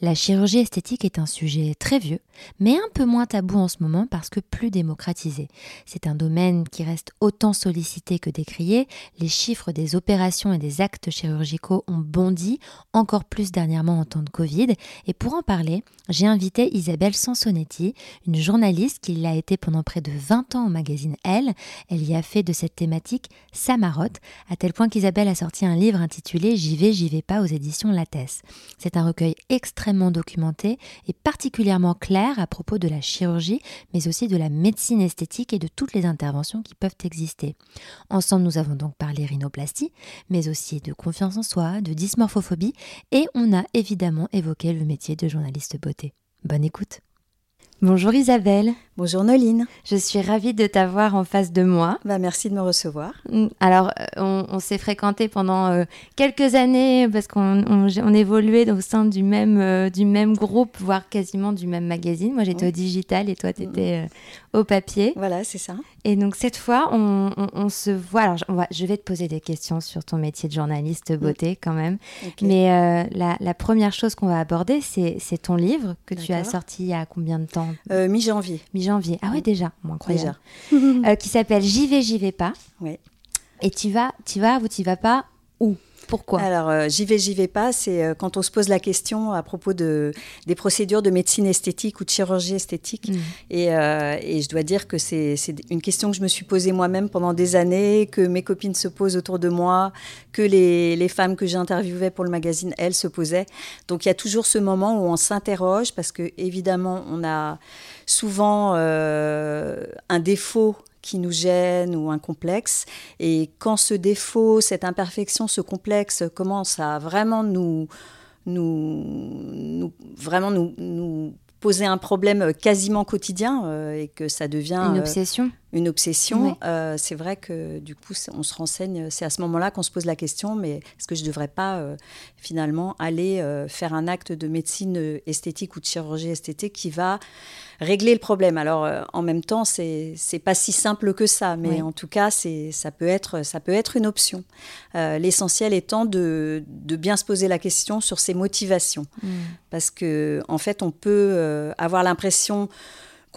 La chirurgie esthétique est un sujet très vieux, mais un peu moins tabou en ce moment parce que plus démocratisé. C'est un domaine qui reste autant sollicité que décrié. Les chiffres des opérations et des actes chirurgicaux ont bondi, encore plus dernièrement en temps de Covid. Et pour en parler, j'ai invité Isabelle Sansonetti, une journaliste qui l'a été pendant près de 20 ans au magazine Elle. Elle y a fait de cette thématique sa marotte, à tel point qu'Isabelle a sorti un livre intitulé J'y vais, j'y vais pas aux éditions Lattès. C'est un recueil extrêmement documenté et particulièrement clair à propos de la chirurgie, mais aussi de la médecine esthétique et de toutes les interventions qui peuvent exister. Ensemble, nous avons donc parlé rhinoplastie, mais aussi de confiance en soi, de dysmorphophobie, et on a évidemment évoqué le métier de journaliste beauté. Bonne écoute Bonjour Isabelle. Bonjour Noline. Je suis ravie de t'avoir en face de moi. Bah, merci de me recevoir. Mm, alors, euh, on, s'est fréquenté pendant euh, quelques années parce qu'on on, évoluait au sein du même, euh, du même groupe, voire quasiment du même magazine. Moi, j'étais au digital et toi, tu étais au papier. Voilà, c'est ça. Et donc, cette fois, on, se voit. Alors, je vais te poser des questions sur ton métier de journaliste beauté quand même. Mais la, première chose qu'on va aborder, c'est ton livre que tu as sorti il y a combien de temps? Mi-janvier janvier. Ah ouais, déjà, incroyable. Déjà. Euh, qui s'appelle J'y vais, j'y vais pas. Oui. Et tu vas, tu vas ou tu vas pas où? Pourquoi? Alors, euh, j'y vais, j'y vais pas, c'est euh, quand on se pose la question à propos de, des procédures de médecine esthétique ou de chirurgie esthétique. Mm. Et, et, je dois dire que c'est une question que je me suis posée moi-même pendant des années, que mes copines se posent autour de moi, que les, les femmes que j'interviewais pour le magazine, elles, se posaient. Donc, il y a toujours ce moment où on s'interroge parce que, évidemment, on a souvent euh, un défaut qui nous gêne ou un complexe. Et quand ce défaut, cette imperfection, ce complexe commence à vraiment nous, nous, vraiment nous, nous poser un problème quasiment quotidien euh, et que ça devient une obsession. Une obsession. Euh, c'est vrai que du coup, on se renseigne. C'est à ce moment-là qu'on se pose la question mais est-ce que je ne devrais pas finalement aller faire un acte de médecine esthétique ou de chirurgie esthétique qui va régler le problème? Alors, euh, en même temps, c'est c'est pas si simple que ça, mais en tout cas, c'est ça peut être ça peut être une option. Euh, l'essentiel étant de, de, bien se poser la question sur ses motivations, mm. parce que en fait, on peut euh, avoir l'impression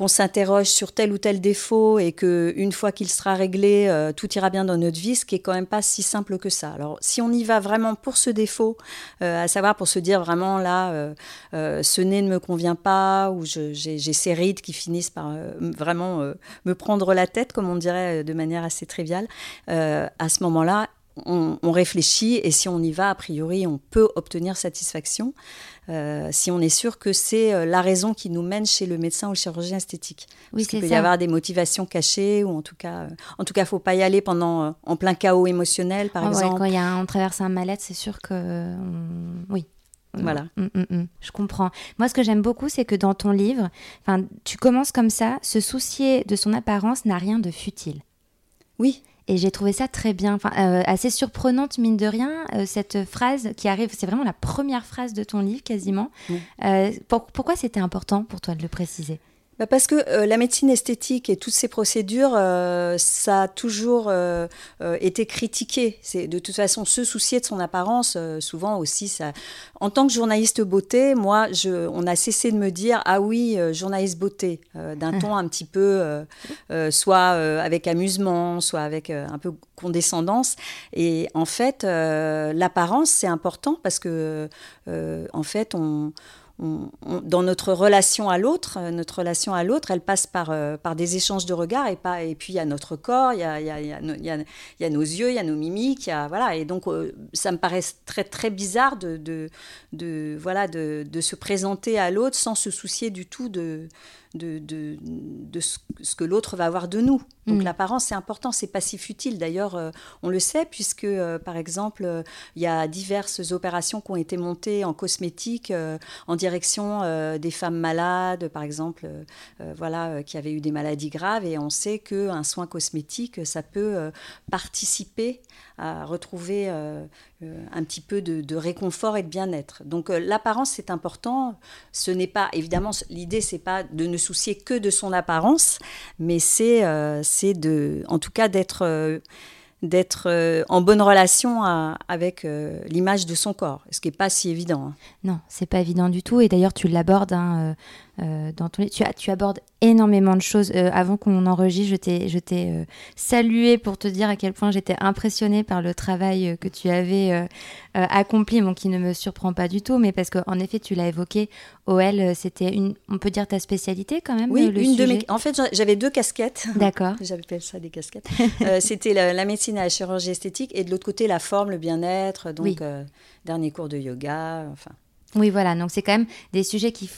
qu'on s'interroge sur tel ou tel défaut et que une fois qu'il sera réglé, euh, tout ira bien dans notre vie, ce qui est quand même pas si simple que ça. Alors, si on y va vraiment pour ce défaut, euh, à savoir pour se dire vraiment là, euh, ce nez ne me convient pas ou j'ai ces rides qui finissent par vraiment me prendre la tête, comme on dirait de manière assez triviale, à ce moment-là, on, on, réfléchit et si on y va, a priori, on peut obtenir satisfaction. Euh, si on est sûr que c'est euh, la raison qui nous mène chez le médecin ou le chirurgien esthétique. Oui, Parce peut y avoir des motivations cachées, ou en tout cas, euh, en tout cas, faut pas y aller pendant en plein chaos émotionnel, par ah exemple. quand y a, on traverse un mal-être, c'est sûr que oui. Voilà. Mm, mm, mm, je comprends. Moi, ce que j'aime beaucoup, c'est que dans ton livre, tu commences comme ça. Se soucier de son apparence n'a rien de futile. Oui. Et j'ai trouvé ça très bien, enfin, euh, assez surprenante, mine de rien, euh, cette phrase qui arrive, c'est vraiment la première phrase de ton livre quasiment. Euh, pourquoi c'était important pour toi de le préciser? Parce que euh, la médecine esthétique et toutes ces procédures, euh, ça a toujours euh, été critiqué. C'est de toute façon se soucier de son apparence, souvent aussi. En tant que journaliste beauté, moi, on a cessé de me dire ah oui, journaliste beauté, d'un ton un petit peu, soit avec amusement, soit avec un peu condescendance. Et en fait, l'apparence c'est important parce que en fait on dans notre relation à l'autre, notre relation à l'autre, elle passe par, par des échanges de regards et, pas, et puis il y a notre corps, il y a, nos yeux, il y a nos mimiques, y voilà. Et donc ça me paraît très, très bizarre voilà, de, se présenter à l'autre sans se soucier du tout de, de, de, de ce que l'autre va avoir de nous. Donc mm. l'apparence, c'est important, c'est pas si futile. D'ailleurs, euh, on le sait, puisque, euh, par exemple, euh, il y a diverses opérations qui ont été montées en cosmétique en direction des femmes malades, par exemple, voilà, qui avaient eu des maladies graves. Et on sait qu'un soin cosmétique, ça peut participer à retrouver un petit peu de, réconfort et de bien-être. Donc l'apparence, c'est important. Ce n'est pas, évidemment, l'idée, c'est pas de ne soucier que de son apparence, mais c'est c'est de, en tout cas, d'être euh, d'être euh, en bonne relation avec euh, l'image de son corps, ce qui n'est pas si évident. Hein. Non, c'est pas évident du tout. Et d'ailleurs, tu l'abordes hein, dans ton... tu, tu abordes énormément de choses. Euh, avant qu'on enregistre, je t'ai, euh, salué pour te dire à quel point j'étais impressionnée par le travail euh, que tu avais accompli, bon, qui ne me surprend pas du tout, mais parce qu'en effet, tu l'as évoqué, OL, c'était une, on peut dire ta spécialité quand même. Oui, une de mes. En fait, j'avais deux casquettes. D'accord. J'appelle ça des casquettes. c'était la, médecine et la chirurgie esthétique, et de l'autre côté, la forme, le bien-être, donc dernier cours de yoga, enfin. Oui, voilà. Donc, c'est quand même des sujets qui,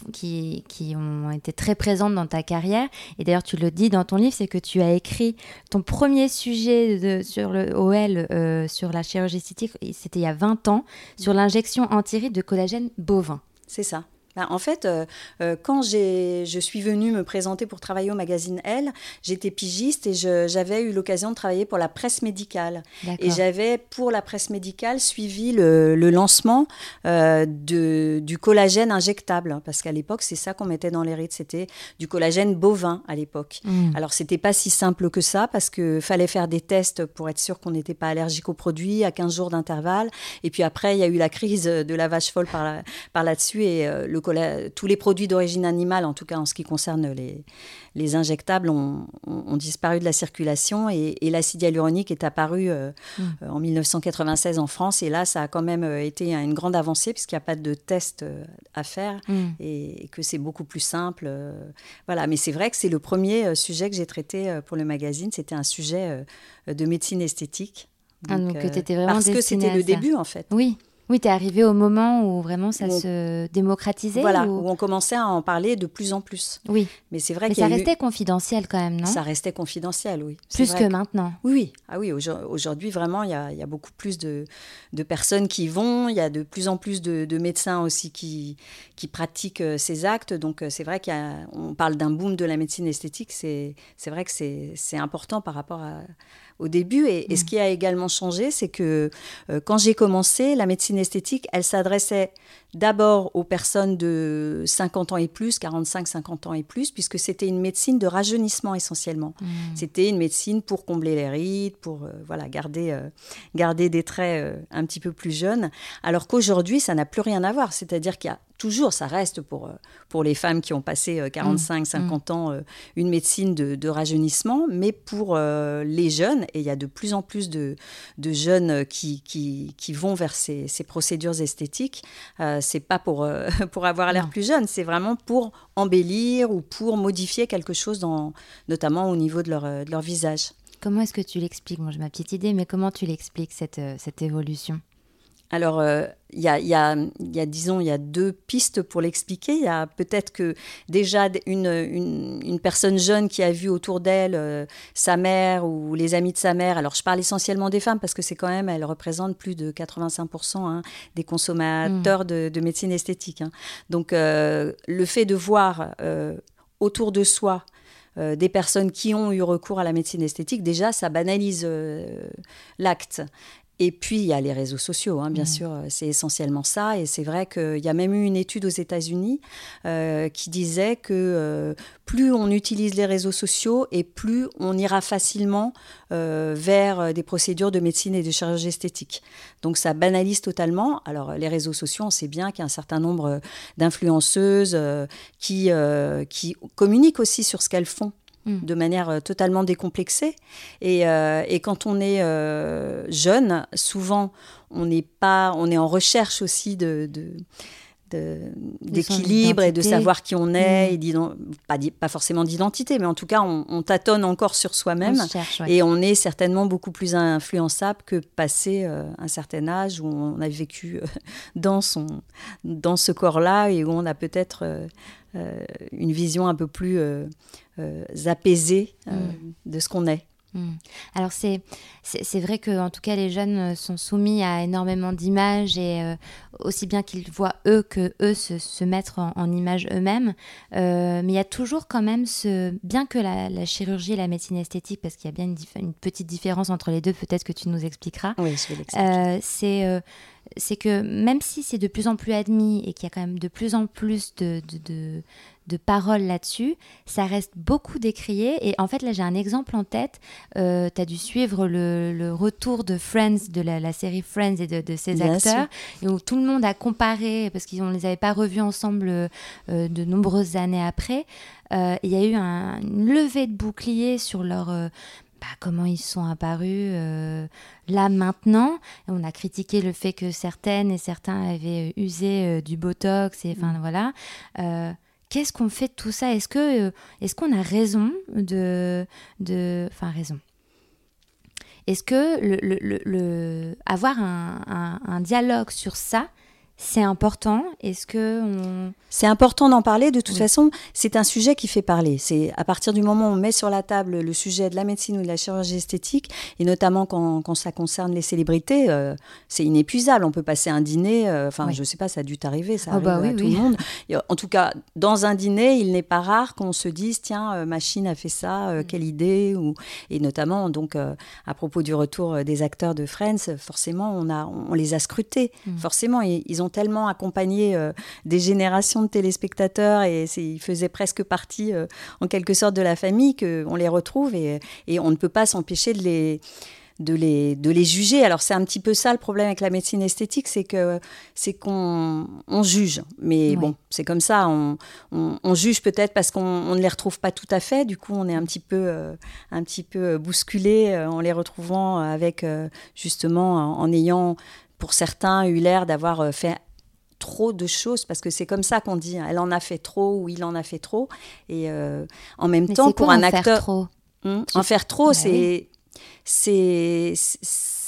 qui, ont été très présents dans ta carrière. Et d'ailleurs, tu le dis dans ton livre, c'est que tu as écrit ton premier sujet sur le OL, euh, sur la chirurgie esthétique, c'était il y a 20 ans, sur l'injection antiride de collagène bovin. C'est ça. Ben, en fait, euh, euh, quand je suis venue me présenter pour travailler au magazine Elle, j'étais pigiste et j'avais eu l'occasion de travailler pour la presse médicale. Et j'avais, pour la presse médicale, suivi le, lancement euh, de, du collagène injectable. Parce qu'à l'époque, c'est ça qu'on mettait dans les rides. C'était du collagène bovin à l'époque. Mmh. Alors, c'était pas si simple que ça parce qu'il fallait faire des tests pour être sûr qu'on n'était pas allergique aux produits à 15 jours d'intervalle. Et puis après, il y a eu la crise de la vache folle par, par là-dessus et le tous les produits d'origine animale, en tout cas en ce qui concerne les, les injectables, ont, disparu de la circulation et, l'acide hyaluronique est apparu euh, mm. euh, en 1996 en France. Et là, ça a quand même euh, été une grande avancée puisqu'il n'y a pas de test à faire mm. et, que c'est beaucoup plus simple. voilà, mais c'est vrai que c'est le premier sujet que j'ai traité pour le magazine. C'était un sujet de médecine esthétique. Ah, donc, vraiment parce que c'était le début en fait. Oui. Oui, tu es arrivé au moment où vraiment ça se démocratisait Voilà, où... on commençait à en parler de plus en plus. Oui. Mais c'est vrai que ça restait confidentiel quand même, non? Ça restait confidentiel, oui. Plus que, maintenant. Oui, oui. Ah oui, aujourd'hui, vraiment, il y a, beaucoup plus de, personnes qui vont, il y a de plus en plus de, médecins aussi qui, qui pratiquent euh, ces actes. Donc, euh, c'est vrai qu'on parle d'un boom de la médecine esthétique. C'est vrai que c'est important par rapport à, au début. Et, ce mm. qui a également changé, c'est que euh, quand j'ai commencé, la médecine esthétique, elle s'adressait d'abord aux personnes de 50 ans et plus, 45-50 ans et plus, puisque c'était une médecine de rajeunissement essentiellement. Mm. C'était une médecine pour combler les rides, pour euh, voilà, garder, euh, garder des traits un petit peu plus jeunes, alors qu'aujourd'hui, ça n'a plus rien à voir. C'est-à-dire qu'il y a toujours, ça reste pour, euh, pour les femmes qui ont passé 45, euh, 50 mmh. ans, euh, une médecine de, rajeunissement, mais pour les jeunes, et il y a de plus en plus de, de jeunes qui, qui, qui, vont vers ces, ces procédures esthétiques, c'est pas pour, pour avoir l'air plus jeune, c'est vraiment pour embellir ou pour modifier quelque chose, dans, notamment au niveau de leur, de leur visage. Comment est-ce que tu l'expliques? Moi, j'ai ma petite idée, mais comment tu l'expliques, cette, cette évolution? Alors, euh, il y, a, disons, il y a deux pistes pour l'expliquer. Il y a peut-être que déjà une, personne jeune qui a vu autour d'elle euh, sa mère ou les amis de sa mère. Alors, je parle essentiellement des femmes parce que c'est quand même, elles représentent plus de 85% hein, des consommateurs mmh. de, médecine esthétique. Hein. Donc, euh, le fait de voir autour de soi des personnes qui ont eu recours à la médecine esthétique, déjà, ça banalise l'acte. Et puis, il y a les réseaux sociaux, hein, bien mmh. sûr, euh, c'est essentiellement ça. Et c'est vrai qu'il y a même eu une étude aux États-Unis euh, qui disait que euh, plus on utilise les réseaux sociaux et plus on ira facilement vers des procédures de médecine et de chirurgie esthétique. Donc, ça banalise totalement. Alors, les réseaux sociaux, on sait bien qu'il y a un certain nombre d'influenceuses qui, qui communiquent aussi sur ce qu'elles font Mm. de manière euh, totalement décomplexée. Et, euh, et quand on est euh, jeune, souvent, on n'est pas, on est en recherche aussi de, d'équilibre et de savoir qui on est, mm. et pas, pas, forcément d'identité, mais en tout cas, on, tâtonne encore sur soi-même. Et on est certainement beaucoup plus influençable que passé euh, un certain âge où on a vécu euh, dans, son, dans ce corps-là et où on a peut-être euh, une vision un peu plus apaisée mm. de ce qu'on est. Hmm. Alors c'est c'est vrai que en tout cas les jeunes euh, sont soumis à énormément d'images et euh, aussi bien qu'ils voient eux que eux se, se mettre en, en image eux-mêmes. Euh, mais il y a toujours quand même ce bien que la, la chirurgie et la médecine esthétique parce qu'il y a bien une, une, petite différence entre les deux. Peut-être que tu nous expliqueras. Oui, je vais c'est c'est que même si c'est de plus en plus admis et qu'il y a quand même de plus en plus de, de, de de paroles là-dessus. Ça reste beaucoup décrié. Et en fait, là, j'ai un exemple en tête. Euh, tu as dû suivre le, retour de Friends, de la, série Friends et de, de ses acteurs, et où tout le monde a comparé, parce qu'ils ne les avait pas revus ensemble euh, de nombreuses années après. Euh, il y a eu un, une levée de bouclier sur leur. Bah, comment ils sont apparus là maintenant. on a critiqué le fait que certaines et certains avaient usé du botox et enfin mm. voilà qu'est-ce qu'on fait de tout ça? Est-ce que euh, est-ce qu'on a raison de de enfin raison Est-ce que le, le, avoir un, un, dialogue sur ça, c'est important Est-ce que on... C'est important d'en parler. De toute façon, c'est un sujet qui fait parler. C'est à partir du moment où on met sur la table le sujet de la médecine ou de la chirurgie esthétique, et notamment quand, quand ça concerne les célébrités, euh, c'est inépuisable. On peut passer un dîner. Euh, enfin, je sais pas, ça a dû t'arriver, ça oh, arrive bah à tout le monde. En tout cas, dans un dîner, il n'est pas rare qu'on se dise tiens, euh, machine a fait ça, mm. quelle idée ou et notamment donc à propos du retour des acteurs de Friends, forcément, on a on les a scrutés. Mm. Forcément, ils, ils ont tellement accompagné des générations de téléspectateurs et ils faisaient presque partie euh, en quelque sorte de la famille qu'on les retrouve et, et on ne peut pas s'empêcher de les de les, de les juger. Alors c'est un petit peu ça le problème avec la médecine esthétique, c'est que c'est qu'on on juge. Mais bon, c'est comme ça. On, on, juge peut-être parce qu'on ne les retrouve pas tout à fait. Du coup, on est un petit peu, euh, un petit peu bousculé euh, en les retrouvant avec justement en, en ayant pour certains eu l'air d'avoir fait trop de choses parce que c'est comme ça qu'on dit hein. elle en a fait trop ou il en a fait trop. Et euh, en même temps pour un acteur trop? Hmm, en faire trop bah c'est c'est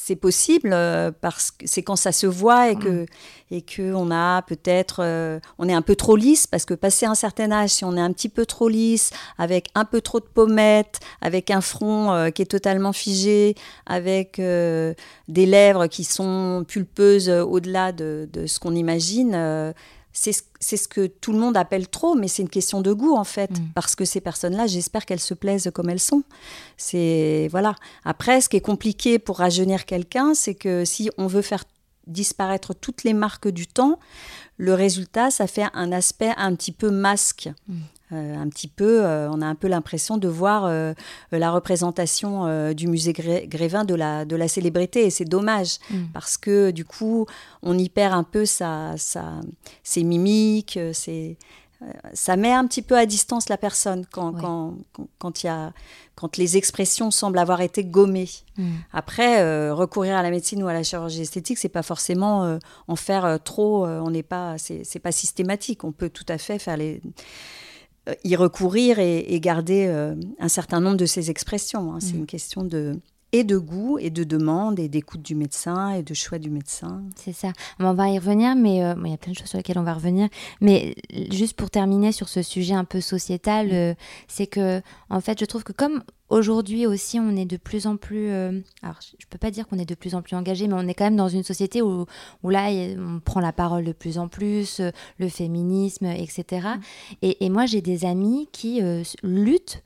c'est possible euh, parce que c'est quand ça se voit et que, mm. et que on a peut-être, euh, on est un peu trop lisse parce que passé un certain âge, si on est un petit peu trop lisse, avec un peu trop de pommettes, avec un front euh, qui est totalement figé, avec des lèvres qui sont pulpeuses au-delà de, de, ce qu'on imagine, c'est ce que tout le monde appelle trop, mais c'est une question de goût en fait, mm. parce que ces personnes-là, j'espère qu'elles se plaisent comme elles sont. C'est voilà. Après, ce qui est compliqué pour rajeunir quelqu'un, c'est que si on veut faire disparaître toutes les marques du temps, le résultat, ça fait un aspect un petit peu masque. Mm. Euh, un petit peu, euh, on a un peu l'impression de voir euh, la représentation du musée Grévin de la, de la célébrité. Et c'est dommage, mm. parce que du coup, on y perd un peu sa, sa, ses mimiques, ses, ça met un petit peu à distance la personne quand, quand, quand, y a, quand les expressions semblent avoir été gommées. Mm. Après, recourir à la médecine ou à la chirurgie esthétique, c'est pas forcément en faire trop. on n'est pas, c'est pas systématique. On peut tout à fait faire les euh, y recourir et, garder euh, un certain nombre de ces expressions. Hein. C'est mm. une question de et de goût et de demande et d'écoute du médecin et de choix du médecin. C'est ça. On va y revenir, mais euh, il y a plein de choses sur lesquelles on va revenir. Mais juste pour terminer sur ce sujet un peu sociétal, c'est que en fait, je trouve que comme Aujourd'hui aussi, on est de plus en plus. Euh, alors, je peux pas dire qu'on est de plus en plus engagé, mais on est quand même dans une société où, où là, on prend la parole de plus en plus, euh, le féminisme, etc. Mm. Et, et, moi, j'ai des amis qui euh, luttent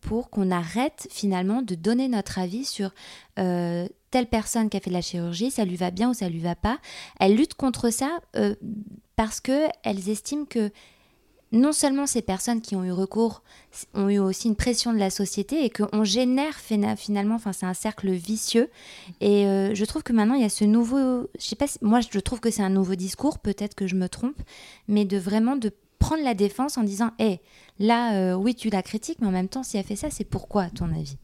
pour qu'on arrête finalement de donner notre avis sur telle personne qui a fait de la chirurgie, ça lui va bien ou ça lui va pas. Elles luttent contre ça parce que elles estiment que non seulement ces personnes qui ont eu recours ont eu aussi une pression de la société et qu'on génère finalement, enfin c'est un cercle vicieux. Et euh, je trouve que maintenant il y a ce nouveau, je sais pas, moi je trouve que c'est un nouveau discours, peut-être que je me trompe, mais de vraiment de prendre la défense en disant, hé, là, euh, oui, tu la critiques, mais en même temps, si elle fait ça, c'est pourquoi, à ton avis?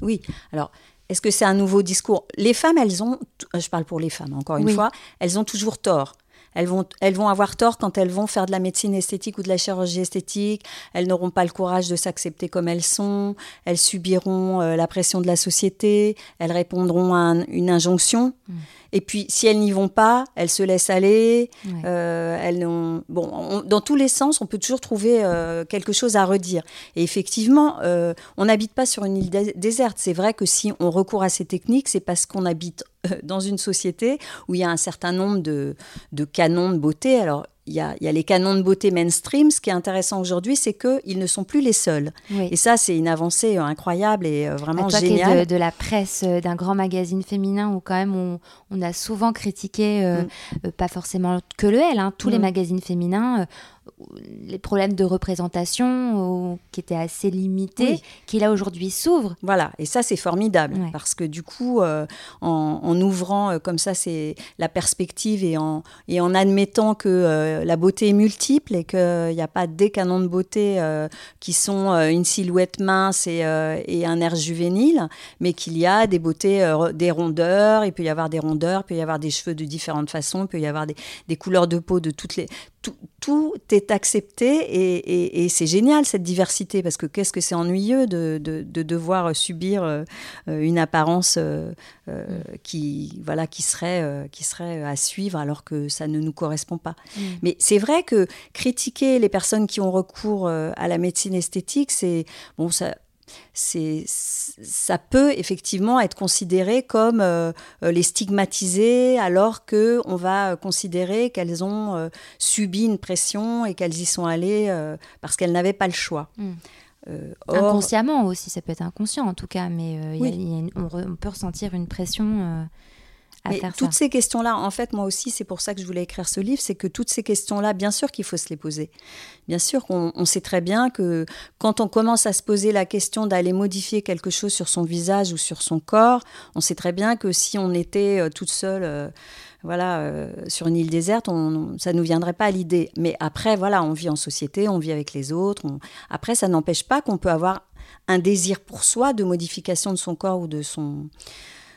Oui, alors est-ce que c'est un nouveau discours? Les femmes, elles ont, je parle pour les femmes encore une fois, elles ont toujours tort elles vont, elles vont avoir tort quand elles vont faire de la médecine esthétique ou de la chirurgie esthétique. Elles n'auront pas le courage de s'accepter comme elles sont. Elles subiront euh, la pression de la société. Elles répondront à une injonction. Mm. Et puis, si elles n'y vont pas, elles se laissent aller. Euh, elles ont... bon, dans tous les sens, on peut toujours trouver euh, quelque chose à redire. Et effectivement, euh, on n'habite pas sur une île déserte. C'est vrai que si on recourt à ces techniques, c'est parce qu'on habite dans une société où il y a un certain nombre de, de canons de beauté. Alors, il y, a, les canons de beauté mainstream. Ce qui est intéressant aujourd'hui, c'est qu'ils ne sont plus les seuls. Et ça, c'est une avancée euh, incroyable et euh, vraiment toi géniale. De, de, la presse, euh, d'un grand magazine féminin où quand même on, a souvent critiqué, mm. pas forcément que le L, hein, tous les mm. magazines féminins les problèmes de représentation qui étaient assez limités, qui là aujourd'hui s'ouvrent. Voilà, et ça c'est formidable parce que du coup, euh, en, ouvrant euh, comme ça c'est la perspective et en, et en admettant que euh, la beauté est multiple et qu'il n'y a pas des canons de beauté qui sont une silhouette mince et, et, un air juvénile, mais qu'il y a des beautés, des rondeurs, il peut y avoir des rondeurs, il peut y avoir des cheveux de différentes façons, il peut y avoir des, des couleurs de peau de toutes les, tout, est accepté et, c'est génial cette diversité parce que qu'est-ce que c'est ennuyeux de, devoir subir euh, une apparence euh, euh, qui, voilà, qui, serait, qui serait à suivre alors que ça ne nous correspond pas. Mm. Mais c'est vrai que critiquer les personnes qui ont recours à la médecine esthétique, c'est bon, ça, ça peut effectivement être considéré comme euh, euh, les stigmatiser alors que on va considérer qu'elles ont euh, subi une pression et qu'elles y sont allées parce qu'elles n'avaient pas le choix. Hmm. Inconsciemment aussi, ça peut être inconscient en tout cas, mais on, on, peut ressentir une pression mais toutes ces questions-là, en fait, moi aussi, c'est pour ça que je voulais écrire ce livre, c'est que toutes ces questions-là, bien sûr qu'il faut se les poser. Bien sûr qu'on on sait très bien que quand on commence à se poser la question d'aller modifier quelque chose sur son visage ou sur son corps, on sait très bien que si on était euh, toute seule... Euh, voilà, euh, sur une île déserte, on, ça ne nous viendrait pas à l'idée. Mais après, voilà, on vit en société, on vit avec les autres. Après, ça n'empêche pas qu'on peut avoir un désir pour soi de modification de son corps ou de son,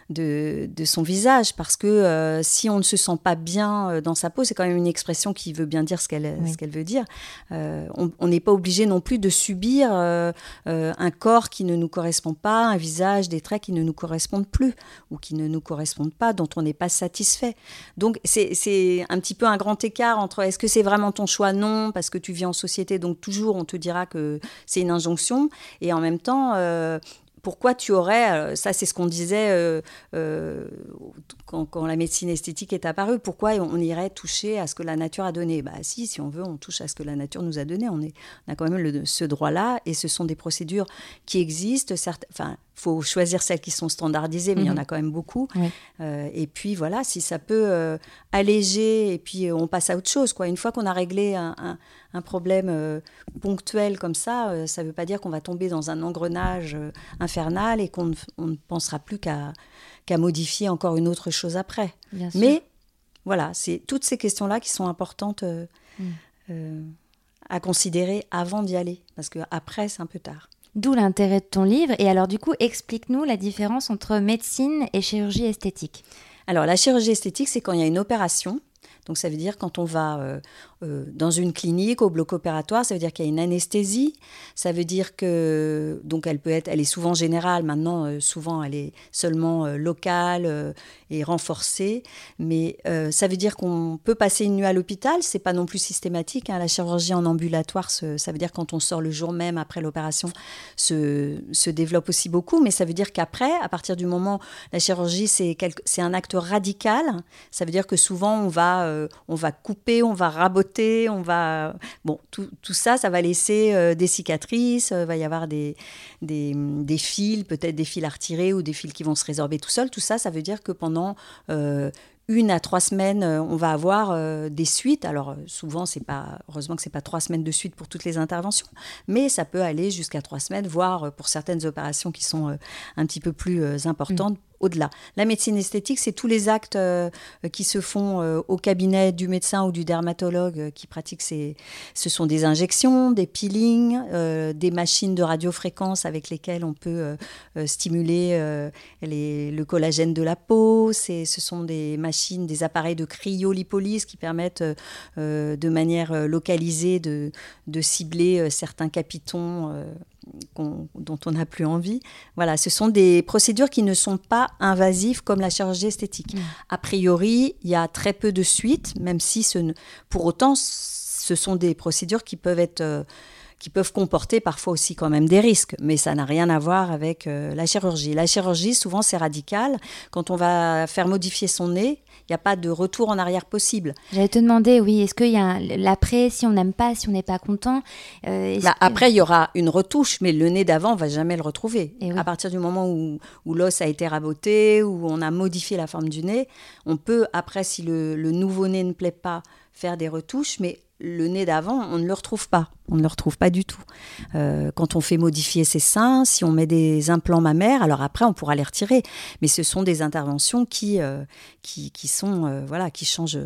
de, son visage, parce que euh, si on ne se sent pas bien euh, dans sa peau, c'est quand même une expression qui veut bien dire ce qu'elle veut dire. Euh, on n'est pas obligé non plus de subir un corps qui ne nous correspond pas, un visage, des traits qui ne nous correspondent plus ou qui ne nous correspondent pas, dont on n'est pas satisfait. Donc c'est un petit peu un grand écart entre est-ce que c'est vraiment ton choix? Non, parce que tu vis en société, donc toujours on te dira que c'est une injonction, et en même temps pourquoi tu aurais, euh, ça c'est ce qu'on disait euh, euh, quand, la médecine esthétique est apparue, pourquoi on irait toucher à ce que la nature a donné? Bah si, si on veut, on touche à ce que la nature nous a donné. On, a quand même ce droit-là, et ce sont des procédures qui existent. Certes, faut choisir celles qui sont standardisées, mais il y en mhm. a quand même beaucoup. et puis voilà, si ça peut alléger, et puis on passe à autre chose. Quoi. Une fois qu'on a réglé un, un problème euh, ponctuel comme ça, euh, ça ne veut pas dire qu'on va tomber dans un engrenage euh, infernal et qu'on ne, pensera plus qu'à modifier encore une autre chose après. Mais voilà, c'est toutes ces questions-là qui sont importantes mm. à considérer avant d'y aller, parce qu'après, c'est un peu tard. D'où l'intérêt de ton livre. Et alors, du coup, explique-nous la différence entre médecine et chirurgie esthétique. Alors, la chirurgie esthétique, c'est quand il y a une opération. Donc, ça veut dire quand on va euh, dans une clinique au bloc opératoire, ça veut dire qu'il y a une anesthésie. Ça veut dire que donc elle peut être, elle est souvent générale. Maintenant, euh, souvent, elle est seulement euh, locale et renforcée. Mais ça veut dire qu'on peut passer une nuit à l'hôpital. C'est pas non plus systématique. Hein. La chirurgie en ambulatoire, ça veut dire quand on sort le jour même après l'opération, se, se développe aussi beaucoup. Mais ça veut dire qu'après, à partir du moment la chirurgie, c'est un acte radical. Ça veut dire que souvent on va on va couper, on va raboter on va... Bon, tout, ça, ça va laisser euh, des cicatrices, il euh, va y avoir des, des, fils, peut-être des fils à retirer ou des fils qui vont se résorber tout seuls. Tout ça, ça veut dire que pendant euh, une à trois semaines, on va avoir des suites. Alors souvent, c'est pas heureusement que c'est pas trois semaines de suite pour toutes les interventions, mais ça peut aller jusqu'à trois semaines, voire pour certaines opérations qui sont un petit peu plus importantes, au-delà. La médecine esthétique, c'est tous les actes qui se font au cabinet du médecin ou du dermatologue qui pratique ces. Ce sont des injections, des peelings, des machines de radiofréquence avec lesquelles on peut stimuler le collagène de la peau. Ce sont des machines, des appareils de cryolipolyse qui permettent de manière localisée de, de cibler certains capitons dont on n'a plus envie. Voilà, ce sont des procédures qui ne sont pas invasives comme la chirurgie esthétique. Mm. A priori, il y a très peu de suites, même si ce pour autant, ce sont des procédures qui peuvent être euh, qui peuvent comporter parfois aussi quand même des risques, mais ça n'a rien à voir avec euh, la chirurgie. La chirurgie, souvent, c'est radical. Quand on va faire modifier son nez, il n'y a pas de retour en arrière possible. J'allais te demander, oui, est-ce qu'il y a l'après, si on n'aime pas, si on n'est pas content euh, bah, Après, il y aura une retouche, mais le nez d'avant, on va jamais le retrouver. À partir du moment où, où l'os a été raboté, où on a modifié la forme du nez, on peut, après, si le, le nouveau nez ne plaît pas, faire des retouches, mais le nez d'avant, on ne le retrouve pas. On ne le retrouve pas du tout. Euh, quand on fait modifier ses seins, si on met des implants mammaires, alors après, on pourra les retirer. Mais ce sont des interventions qui, euh, qui, sont, euh, voilà, qui changent,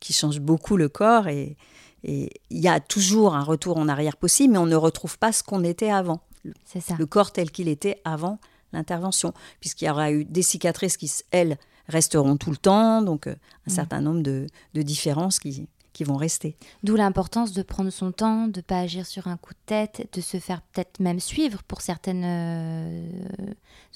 qui changent beaucoup le corps. Et il y a toujours un retour en arrière possible, mais on ne retrouve pas ce qu'on était avant. C'est ça. Le corps tel qu'il était avant l'intervention. Puisqu'il y aura eu des cicatrices qui, elles, resteront tout le temps. Donc, un mmh. certain nombre de, de différences qui, qui vont rester. D'où l'importance de prendre son temps, de ne pas agir sur un coup de tête, de se faire peut-être même suivre pour certaines euh,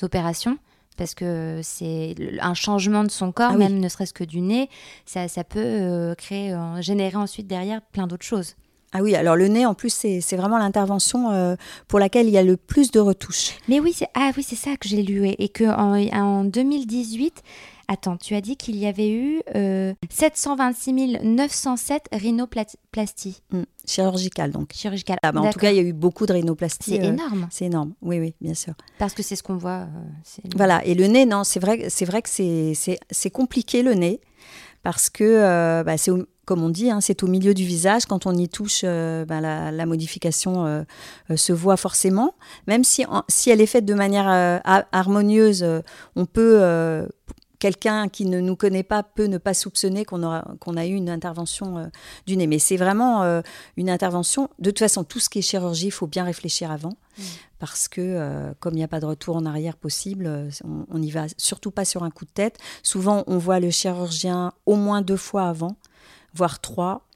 opérations. Parce que c'est un changement de son corps, ah même ne serait-ce que du nez, ça, ça peut euh, créer, euh, générer ensuite derrière plein d'autres choses. Ah oui, alors le nez, en plus, c'est vraiment l'intervention pour laquelle il y a le plus de retouches. Mais oui, c'est ah, oui, ça que j'ai lu. Et, et qu'en en 2018, Attends, tu as dit qu'il y avait eu 726 907 rhinoplasties. Mmh, chirurgicales, donc. Chirurgicales. Ah, bah, en tout cas, il y a eu beaucoup de rhinoplasties. C'est euh, énorme. C'est énorme, oui, oui, bien sûr. Parce que c'est ce qu'on voit. Euh, voilà, et le nez, non, c'est vrai, vrai que c'est compliqué le nez, parce que euh, bah, c'est comme on dit, hein, c'est au milieu du visage. Quand on y touche, bah, la, modification se voit forcément. Même si, si elle est faite de manière harmonieuse, on peut quelqu'un qui ne nous connaît pas peut ne pas soupçonner qu'on a eu une intervention euh, du nez. Mais c'est vraiment euh, une intervention. De toute façon, tout ce qui est chirurgie, il faut bien réfléchir avant. Mm. Parce que, euh, comme il n'y a pas de retour en arrière possible, on n'y va surtout pas sur un coup de tête. Souvent, on voit le chirurgien au moins deux fois avant, voire trois.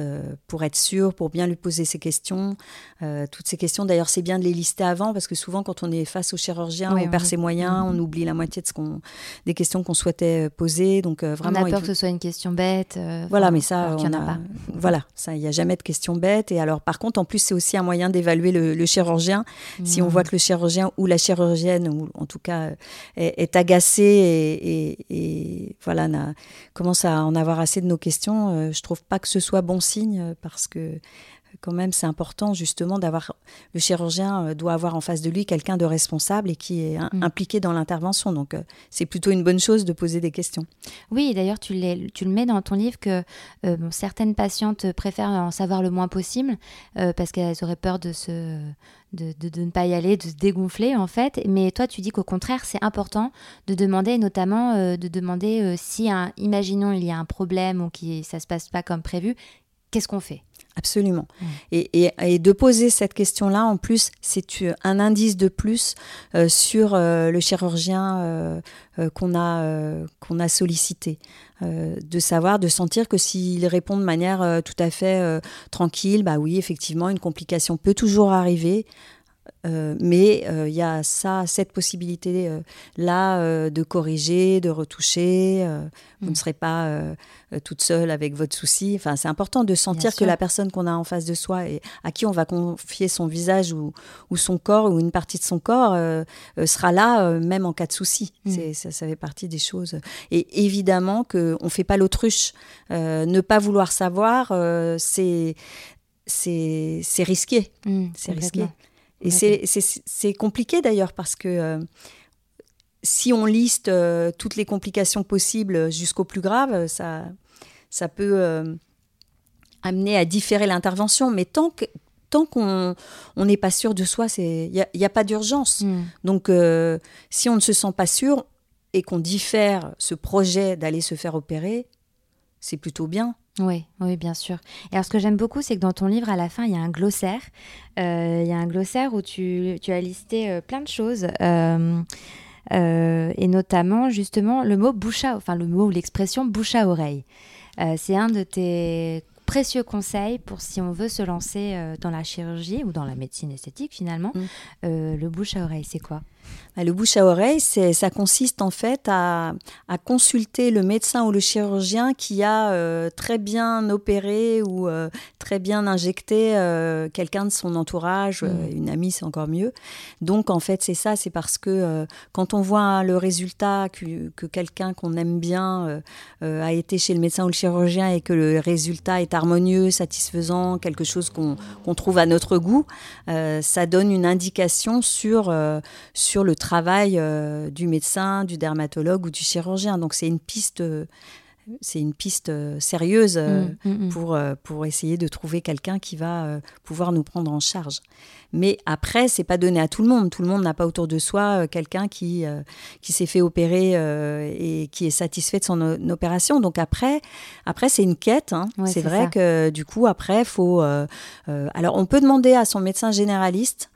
Euh, pour être sûr, pour bien lui poser ses questions. Euh, toutes ces questions, d'ailleurs, c'est bien de les lister avant parce que souvent, quand on est face au chirurgien, on perd ses moyens, on oublie la moitié de ce qu'on, des questions qu'on souhaitait euh, poser. Donc vraiment, on a peur que ce soit une question bête. voilà, mais ça, il n'y en a, pas. Voilà, ça, il n'y a jamais de question bête. Et alors, par contre, en plus, c'est aussi un moyen d'évaluer le, chirurgien. Si on voit que le chirurgien ou la chirurgienne, ou en tout cas, est, agacé et, et voilà, commence à en avoir assez de nos questions, je trouve pas que ce soit bon signe euh, parce que euh, quand même c'est important justement d'avoir le chirurgien euh, doit avoir en face de lui quelqu'un de responsable et qui est mm. impliqué dans l'intervention donc c'est plutôt une bonne chose de poser des questions. Oui, d'ailleurs tu, tu le mets dans ton livre que certaines patientes préfèrent en savoir le moins possible parce qu'elles auraient peur de se de, de, ne pas y aller, de se dégonfler en fait. Mais toi, tu dis qu'au contraire, c'est important de demander, notamment de demander si, un, imaginons, il y a un problème ou que ça se passe pas comme prévu, qu'est-ce qu'on fait? Absolument. Et, et, de poser cette question-là, en plus, c'est un indice de plus euh, sur euh, le chirurgien euh, qu'on a, qu'on a sollicité. de savoir, de sentir que s'il répond de manière tout à fait tranquille, bah oui, effectivement, une complication peut toujours arriver. Euh, mais il euh, y a ça, cette possibilité-là euh, de corriger, de retoucher. Vous ne mm. serez pas toute seule avec votre souci. Enfin, c'est important de sentir que la personne qu'on a en face de soi et à qui on va confier son visage ou, ou son corps ou une partie de son corps sera là même en cas de souci. Mm. Ça, ça fait partie des choses. Et évidemment qu'on ne fait pas l'autruche. ne pas vouloir savoir, c'est c'est risqué. Mm, c'est risqué. Et c'est compliqué d'ailleurs parce que euh, si on liste euh, toutes les complications possibles jusqu'au plus grave, ça, ça peut euh, amener à différer l'intervention. Mais tant que tant qu'on n'est pas sûr de soi, il n'y a, a, pas d'urgence. Hmm. Donc, si on ne se sent pas sûr, et qu'on diffère ce projet d'aller se faire opérer, c'est plutôt bien. Oui, oui, bien sûr. Et alors, ce que j'aime beaucoup, c'est que dans ton livre, à la fin, il y a un glossaire. Euh, il y a un glossaire où tu, as listé euh, plein de choses. Euh, et notamment, justement, le mot bouche à, enfin, le mot ou l'expression bouche à oreille. c'est un de tes précieux conseils pour si on veut se lancer dans la chirurgie ou dans la médecine esthétique, finalement. Mm. le bouche à oreille, c'est quoi? Le bouche à oreille, ça consiste en fait à, consulter le médecin ou le chirurgien qui a euh, très bien opéré ou euh, très bien injecté euh, quelqu'un de son entourage, mmh. une amie c'est encore mieux. Donc en fait c'est ça, c'est parce que quand on voit le résultat que, quelqu'un qu'on aime bien a été chez le médecin ou le chirurgien et que le résultat est harmonieux, satisfaisant, quelque chose qu'on trouve à notre goût, ça donne une indication sur, sur le travail euh, du médecin, du dermatologue ou du chirurgien. Donc c'est une piste, c'est une piste euh, sérieuse euh, mm, mm, mm. pour, pour essayer de trouver quelqu'un qui va pouvoir nous prendre en charge. Mais après, c'est pas donné à tout le monde. Tout le monde n'a pas autour de soi quelqu'un qui, qui s'est fait opérer et qui est satisfait de son opération. Donc après, après c'est une quête. Hein. c'est vrai que du coup, après, faut. alors, on peut demander à son médecin généraliste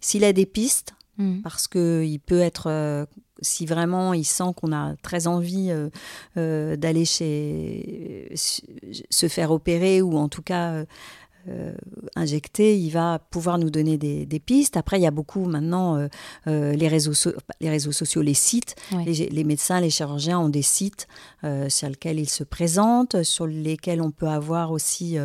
s'il a des pistes Mm. parce qu'il peut être, euh, si vraiment il sent qu'on a très envie euh, euh, d'aller chez se faire opérer ou en tout cas injecté, il va pouvoir nous donner des, pistes. Après, il y a beaucoup maintenant les, réseaux les réseaux sociaux, les sites. Les, médecins, les chirurgiens ont des sites sur lesquels ils se présentent, sur lesquels on peut avoir aussi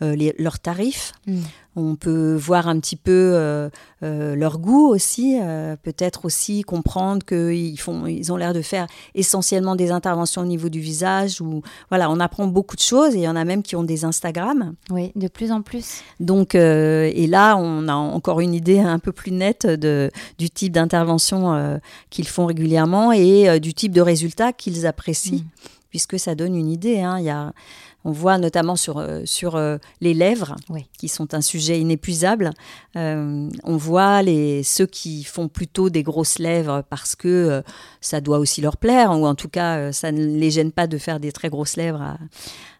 leurs tarifs. Mm. On peut voir un petit peu leur goût aussi, peut-être aussi comprendre qu'ils font, ils ont l'air de faire essentiellement des interventions au niveau du visage. Ou voilà, on apprend beaucoup de choses et il y en a même qui ont des Instagram. Oui, de plus en plus. Donc, euh, et là, on a encore une idée un peu plus nette de, du type d'intervention euh, qu'ils font régulièrement et euh, du type de résultats qu'ils apprécient, mm. puisque ça donne une idée. Hein. Il y a, on voit notamment sur, sur les lèvres, qui sont un sujet inépuisable. on voit les, ceux qui font plutôt des grosses lèvres parce que ça doit aussi leur plaire, ou en tout cas, ça ne les gêne pas de faire des très grosses lèvres à,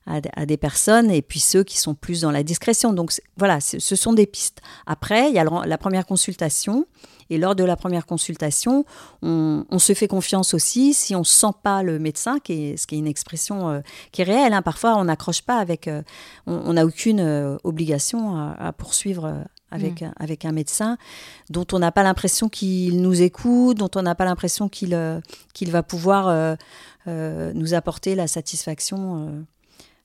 à, des personnes et puis ceux qui sont plus dans la discrétion. Donc voilà, ce sont des pistes. Après, il y a la première consultation. Et lors de la première consultation, on, se fait confiance aussi si on ne sent pas le médecin, qui est, ce qui est une expression euh, qui est réelle. Hein. Parfois, on n'accroche pas avec, euh, on n'a aucune euh, obligation à, poursuivre avec, mm. avec un médecin dont on n'a pas l'impression qu'il nous écoute, dont on n'a pas l'impression qu'il qu'il va pouvoir nous apporter la satisfaction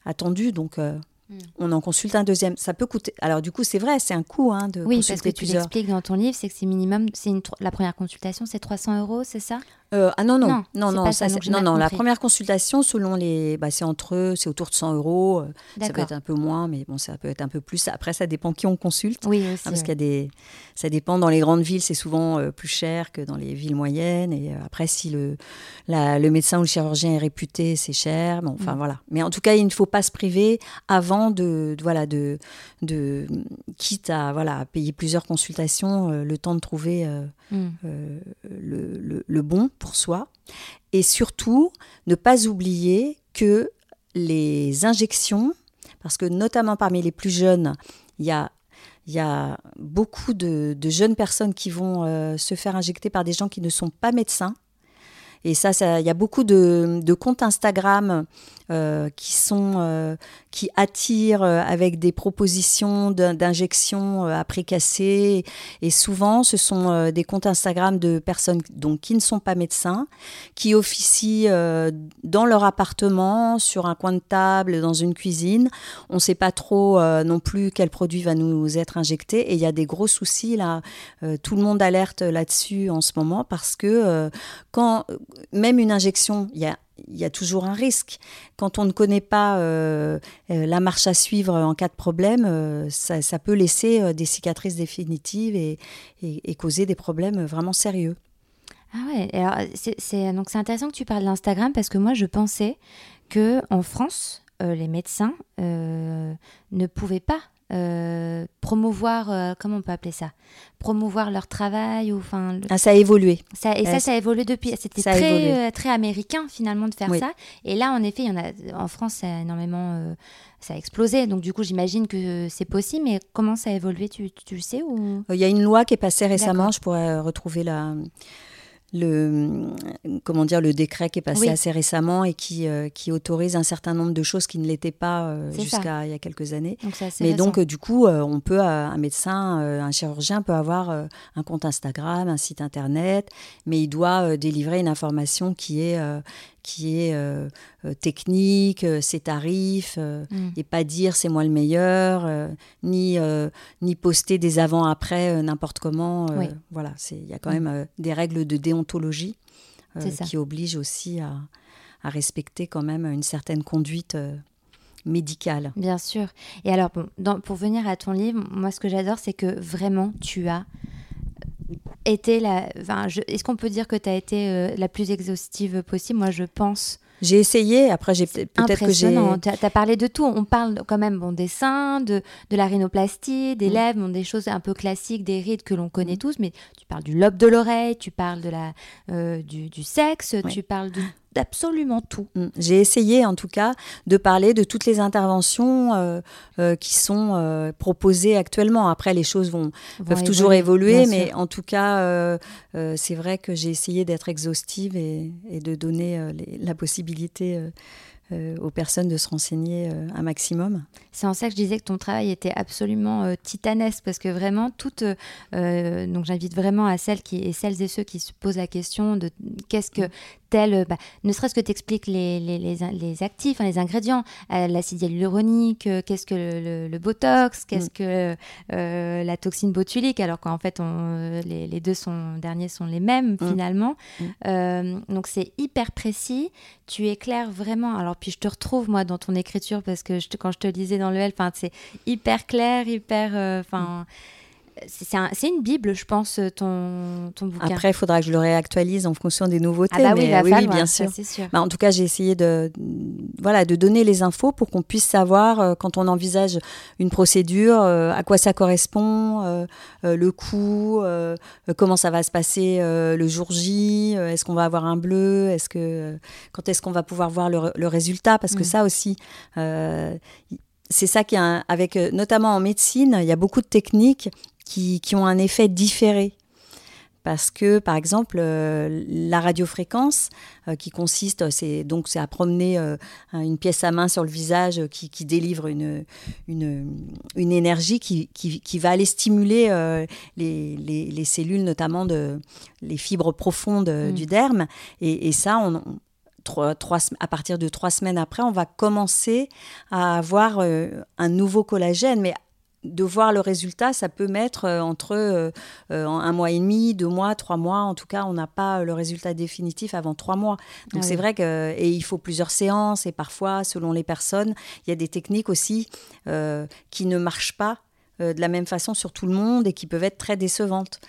attendu. Donc, euh, hmm. on en consulte un deuxième. Ça peut coûter. Alors, du coup, c'est vrai, c'est un coût hein, de oui, parce que tu l'expliques dans ton livre, c'est que c'est minimum, c'est la première consultation, c'est 300 euros, c'est ça? Euh, ah non, non, non, non, non, ça, non, non la première consultation, selon les. Bah, c'est entre eux, c'est autour de 100 euros. Euh, ça peut être un peu moins, mais bon, ça peut être un peu plus. Après, ça dépend qui on consulte. Oui, aussi, hein, parce qu'il y a des. Ça dépend. Dans les grandes villes, c'est souvent euh, plus cher que dans les villes moyennes. Et après, si le, le médecin ou le chirurgien est réputé, c'est cher. Bon, enfin, mm. voilà. Mais en tout cas, il ne faut pas se priver avant de. voilà, de, de. Quitte à, voilà, payer plusieurs consultations, le temps de trouver mm. le, le, le bon pour soi. Et surtout, ne pas oublier que les injections, parce que notamment parmi les plus jeunes, il y a, beaucoup de, jeunes personnes qui vont euh, se faire injecter par des gens qui ne sont pas médecins. Et ça, il y a beaucoup de, comptes Instagram euh, qui sont euh, qui attirent euh, avec des propositions d'injection après cassé et souvent ce sont des comptes Instagram de personnes donc qui ne sont pas médecins qui officient dans leur appartement sur un coin de table dans une cuisine. On ne sait pas trop non plus quel produit va nous être injecté. Et il y a des gros soucis là. Tout le monde alerte là-dessus en ce moment parce que quand même une injection il y a toujours un risque. Quand on ne connaît pas euh, euh, la marche à suivre en cas de problème, euh, ça, peut laisser des cicatrices définitives et, causer des problèmes vraiment sérieux. Ah ouais, alors c'est, c'est intéressant que tu parles d'Instagram parce que moi je pensais que en France, les médecins ne pouvaient pas euh, promouvoir, euh, comment on peut appeler ça? Promouvoir leur travail ou enfin. Ah, ça a évolué. Ça, et ça, ça a évolué depuis. C'était très, très américain finalement de faire ça. Et là, en effet, il y en a en France, ça a énormément, ça a explosé. Donc du coup, j'imagine que c'est possible. Mais comment ça a évolué? Tu, tu le sais ou? Il y a une loi qui est passée récemment. Je pourrais retrouver la le, comment dire, le décret qui est passé assez récemment et qui, euh, qui autorise un certain nombre de choses qui ne l'étaient pas euh, jusqu'à il y a quelques années. Mais donc, du coup, euh, on peut, un médecin, un chirurgien peut avoir un compte Instagram, un site internet, mais il doit délivrer une information qui est, qui est euh, euh, technique, euh, ses tarifs, mm. et pas dire c'est moi le meilleur, ni, ni poster des avant-après n'importe comment. Voilà, il y a quand mm. même des règles de déontologie qui obligent aussi à, à, respecter quand même une certaine conduite médicale. Bien sûr. Et alors, bon, pour venir à ton livre, moi ce que j'adore, c'est que vraiment tu as été la. Enfin, Est-ce qu'on peut dire que tu as été euh, la plus exhaustive possible? Moi, je pense. J'ai essayé, après j'ai peut-être que j'ai... Tu as, parlé de tout, on parle quand même bon, des seins, de, de la rhinoplastie, des mm. lèvres, bon, des choses un peu classiques, des rides que l'on connaît mm. tous, mais tu parles du lobe de l'oreille, tu parles de la, euh, du, du, sexe, tu parles de d'absolument tout. Mm. J'ai essayé en tout cas de parler de toutes les interventions euh, euh, qui sont euh, proposées actuellement. Après, les choses vont, peuvent toujours évoluer, mais en tout cas, c'est vrai que j'ai essayé d'être exhaustive et, de donner la possibilité aux personnes de se renseigner euh, un maximum. C'est en ça que je disais que ton travail était absolument euh, titanesque parce que vraiment toutes donc j'invite vraiment à celles qui et celles et ceux qui se posent la question de qu'est-ce que tel bah, ne serait-ce que t'expliques les, les, les, actifs hein, les ingrédients l'acide hyaluronique qu'est-ce que le, botox qu'est-ce mm. que la toxine botulique alors qu'en fait on, les, deux sont derniers sont les mêmes mm. finalement mm. donc c'est hyper précis tu éclaires vraiment alors puis je te retrouve moi dans ton écriture parce que quand je te lisais dans le L, c'est hyper clair, hyper, euh, c'est une bible, je pense, ton, ton bouquin. Après, il faudra que je le réactualise en fonction des nouveautés. Ah bah oui, oui, bien sûr. Bah, en tout cas, j'ai essayé de, voilà, de donner les infos pour qu'on puisse savoir, euh, quand on envisage une procédure, euh, à quoi ça correspond, euh, le coût, comment ça va se passer le jour J, est-ce qu'on va avoir un bleu, est-ce que, quand est-ce qu'on va pouvoir voir le, résultat, parce que mm. ça aussi, c'est ça qui est avec notamment en médecine, il y a beaucoup de techniques qui, ont un effet différé. Parce que par exemple euh, la radiofréquence euh, qui consiste c'est donc c'est à promener euh, une pièce à main sur le visage qui, délivre une, une, une énergie qui, qui, va aller stimuler les, les, cellules notamment de les fibres profondes mm. du derme. Et, ça on, Trois, trois, à partir de trois semaines après, on va commencer à avoir un nouveau collagène, mais de voir le résultat, ça peut mettre euh, entre euh, euh, un mois et demi, deux mois, trois mois. En tout cas, on n'a pas le résultat définitif avant trois mois. Donc ah c'est vrai que et il faut plusieurs séances et parfois, selon les personnes, il y a des techniques aussi qui ne marchent pas de la même façon sur tout le monde et qui peuvent être très décevantes.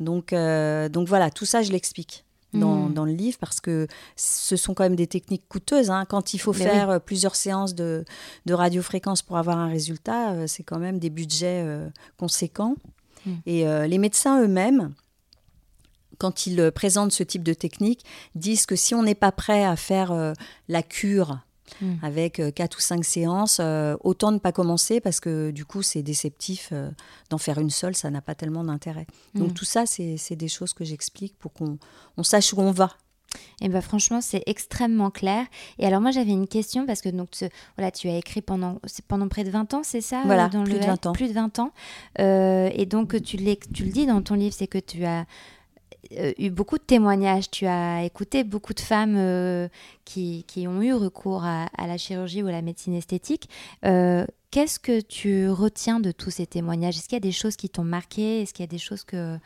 Donc, donc voilà, tout ça, je l'explique. Hmm. dans, le livre parce que ce sont quand même des techniques coûteuses. Hein. Quand il faut faire euh, plusieurs séances de, de radiofréquence pour avoir un résultat, euh, c'est quand même des budgets euh, conséquents. Hmm. Et les médecins eux-mêmes, quand ils présentent ce type de technique, disent que si on n'est pas prêt à faire la cure Hmm. avec euh, quatre ou cinq séances. Euh, autant ne pas commencer parce que du coup, c'est déceptif euh, d'en faire une seule, ça n'a pas tellement d'intérêt. Donc hmm. tout ça, c'est des choses que j'explique pour qu'on on sache où on va. Et eh ben franchement, c'est extrêmement clair. Et alors moi, j'avais une question parce que donc voilà, tu as écrit pendant pendant près de 20 ans, c'est ça Voilà, dans plus, de 20 ans. plus de 20 ans. et donc tu, tu le dis dans ton livre, c'est que tu as eu beaucoup de témoignages. Tu as écouté beaucoup de femmes euh, qui, qui, ont eu recours à, la chirurgie ou à la médecine esthétique. Euh, qu'est-ce que tu retiens de tous ces témoignages? Est-ce qu'il y a des choses qui t'ont marqué? Est-ce qu'il y a des choses que,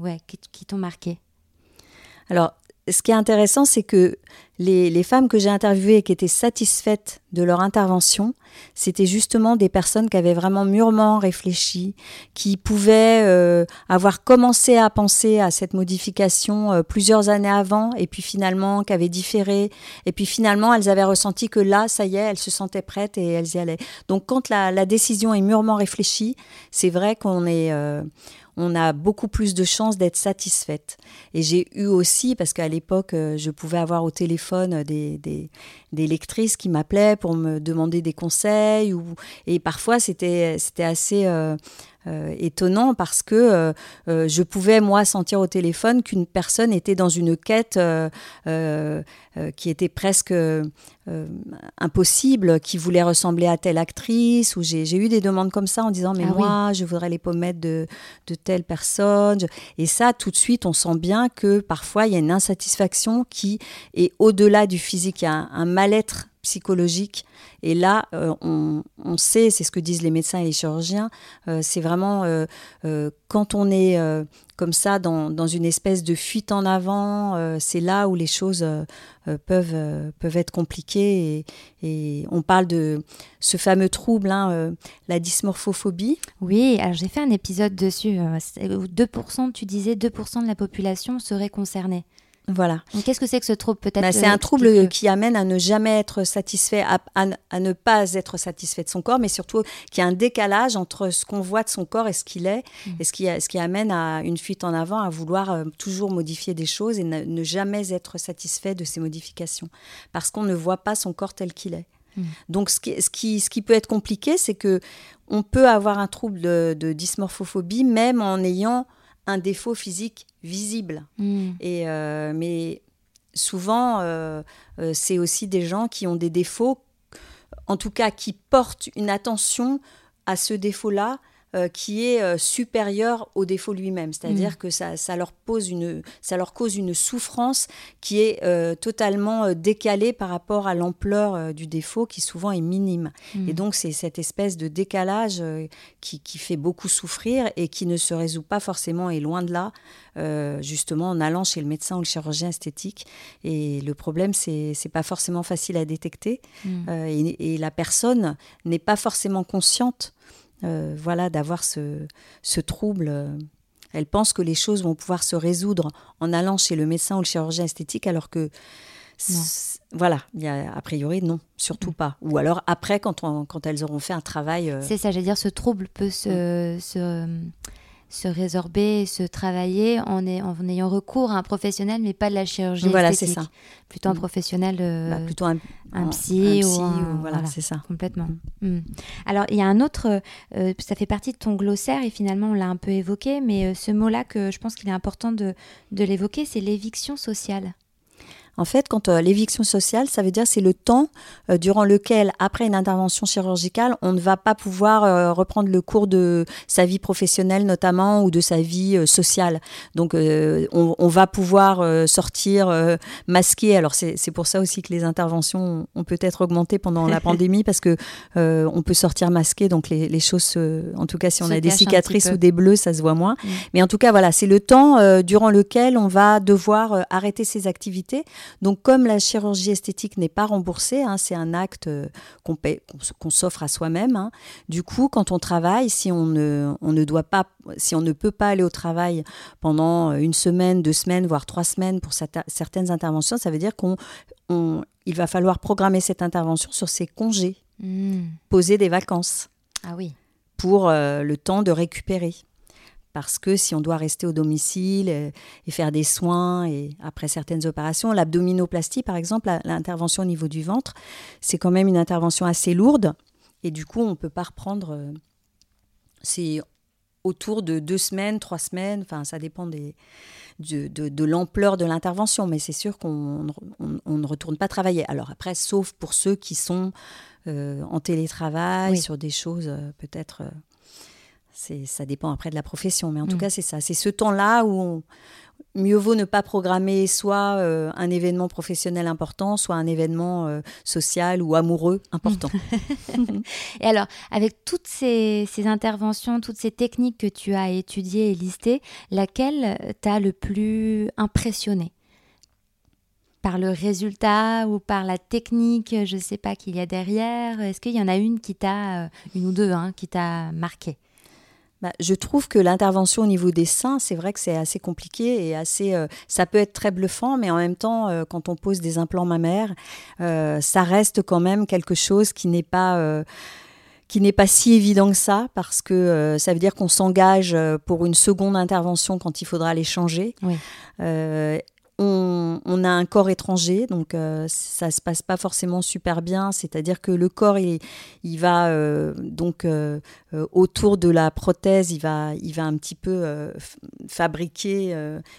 ouais, qui, qui t'ont marqué? Alors, ce qui est intéressant, c'est que les, femmes que j'ai interviewées et qui étaient satisfaites de leur intervention, c'était justement des personnes qui avaient vraiment mûrement réfléchi, qui pouvaient euh, avoir commencé à penser à cette modification euh, plusieurs années avant, et puis finalement qui avaient différé, et puis finalement elles avaient ressenti que là, ça y est, elles se sentaient prêtes et elles y allaient. Donc quand la, décision est mûrement réfléchie, c'est vrai qu'on est... Euh, on a beaucoup plus de chances d'être satisfaite. Et j'ai eu aussi, parce qu'à l'époque, euh, je pouvais avoir au téléphone des, des, lectrices qui m'appelaient pour me demander des conseils, ou, et parfois c'était assez... Euh, euh, étonnant parce que euh, je pouvais, moi, sentir au téléphone qu'une personne était dans une quête qui était presque impossible, qui voulait ressembler à telle actrice, ou j'ai eu des demandes comme ça en disant, mais ah moi, je voudrais les pommettes de, de telle personne. Et ça, tout de suite, on sent bien que parfois, il y a une insatisfaction qui est au-delà du physique, il y a un mal-être psychologique. Et là, euh, on, sait, c'est ce que disent les médecins et les chirurgiens, euh, c'est vraiment euh, quand on est comme ça dans, une espèce de fuite en avant, c'est là où les choses peuvent, peuvent être compliquées. Et, on parle de ce fameux trouble, hein, la dysmorphophobie. Oui, j'ai fait un épisode dessus. 2%, tu disais 2% de la population serait concernée. Voilà. Qu'est-ce que c'est que ce trouble peut-être bah, C'est un trouble qui amène à ne jamais être satisfait, à, ne pas être satisfait de son corps, mais surtout qu'il y a un décalage entre ce qu'on voit de son corps et ce qu'il est, mm. et ce qui, ce qui amène à une fuite en avant, à vouloir euh, toujours modifier des choses et ne, jamais être satisfait de ces modifications, parce qu'on ne voit pas son corps tel qu'il est. Mm. Donc, ce qui, ce, qui, ce qui peut être compliqué, c'est que on peut avoir un trouble de, de dysmorphophobie même en ayant un défaut physique visible. Hmm. Et, euh, mais souvent, euh, euh, c'est aussi des gens qui ont des défauts, en tout cas qui portent une attention à ce défaut-là euh, qui est euh, supérieur au défaut lui-même. C'est-à-dire mm. que ça, ça, leur pose une, ça leur cause une souffrance qui est euh, totalement décalée par rapport à l'ampleur du défaut qui souvent est minime. Mm. Et donc c'est cette espèce de décalage qui, qui, fait beaucoup souffrir et qui ne se résout pas forcément et loin de là, justement en allant chez le médecin ou le chirurgien esthétique. Et le problème, c'est pas forcément facile à détecter mm. et, et, la personne n'est pas forcément consciente euh, voilà, d'avoir ce, trouble. Elle pense que les choses vont pouvoir se résoudre en allant chez le médecin ou le chirurgien esthétique, alors que voilà, y a, a priori non, surtout mm. pas. Ou alors après, quand, quand elles auront fait un travail. Euh, c'est ça, j'allais dire, ce trouble peut se, mm. se se résorber, se travailler en, en, ayant recours à un professionnel, mais pas de la chirurgie voilà, c'est ça. Plutôt un mm. professionnel, euh, bah, plutôt un, psy, ou, voilà, c'est ça. Complètement. Mm. Alors, il y a un autre, euh, ça fait partie de ton glossaire et finalement on l'a un peu évoqué, mais euh, ce mot-là que je pense qu'il est important de, de l'évoquer, c'est l'éviction sociale. En fait, quand euh, l'éviction sociale, ça veut dire c'est le temps euh, durant lequel, après une intervention chirurgicale, on ne va pas pouvoir euh, reprendre le cours de sa vie professionnelle notamment ou de sa vie sociale. Donc, on, va pouvoir sortir masqué. Alors, c'est pour ça aussi que les interventions ont peut-être augmenté pendant la pandémie parce que on peut sortir masqué. Donc, les, choses, en tout cas, si on a des cicatrices ou des bleus, ça se voit moins. Mm. Mais en tout cas, voilà, c'est le temps durant lequel on va devoir arrêter ses activités donc comme la chirurgie esthétique n'est pas remboursée, hein, c'est un acte euh, qu'on s'offre à soi-même. Hein. du coup, quand on travaille, si on ne, on ne doit pas, si on ne peut pas aller au travail pendant une semaine, deux semaines, voire trois semaines pour certaines interventions, ça veut dire qu'on il va falloir programmer cette intervention sur ses congés, mmh. poser des vacances. Ah oui. Pour euh, le temps de récupérer parce que si on doit rester au domicile et, faire des soins et après certaines opérations, l'abdominoplastie par exemple, l'intervention au niveau du ventre, c'est quand même une intervention assez lourde et du coup on ne peut pas reprendre. Euh, c'est autour de deux semaines, trois semaines, enfin ça dépend des, de, l'ampleur de l'intervention, mais c'est sûr qu'on ne retourne pas travailler. Alors après, sauf pour ceux qui sont euh, en télétravail sur des choses euh, peut-être ça dépend après de la profession, mais en tout mm. cas, c'est ça. C'est ce temps-là où mieux vaut ne pas programmer soit euh, un événement professionnel important, soit un événement euh, social ou amoureux important. et alors, avec toutes ces, interventions, toutes ces techniques que tu as étudiées et listées, laquelle t'a le plus impressionné? Par le résultat ou par la technique, je ne sais pas, qu'il y a derrière? Est-ce qu'il y en a une qui t'a, euh, une ou deux, hein, qui t'a marqué? Bah, je trouve que l'intervention au niveau des seins, c'est vrai que c'est assez compliqué et assez. Euh, ça peut être très bluffant, mais en même temps, euh, quand on pose des implants mammaires, ça reste quand même quelque chose qui n'est pas qui n'est pas si évident que ça, parce que ça veut dire qu'on s'engage pour une seconde intervention quand il faudra les changer. Oui. On, a un corps étranger, donc euh, ça se passe pas forcément super bien. C'est-à-dire que le corps, il, il va euh, donc euh, autour de la prothèse, il va, il va un petit peu fabriquer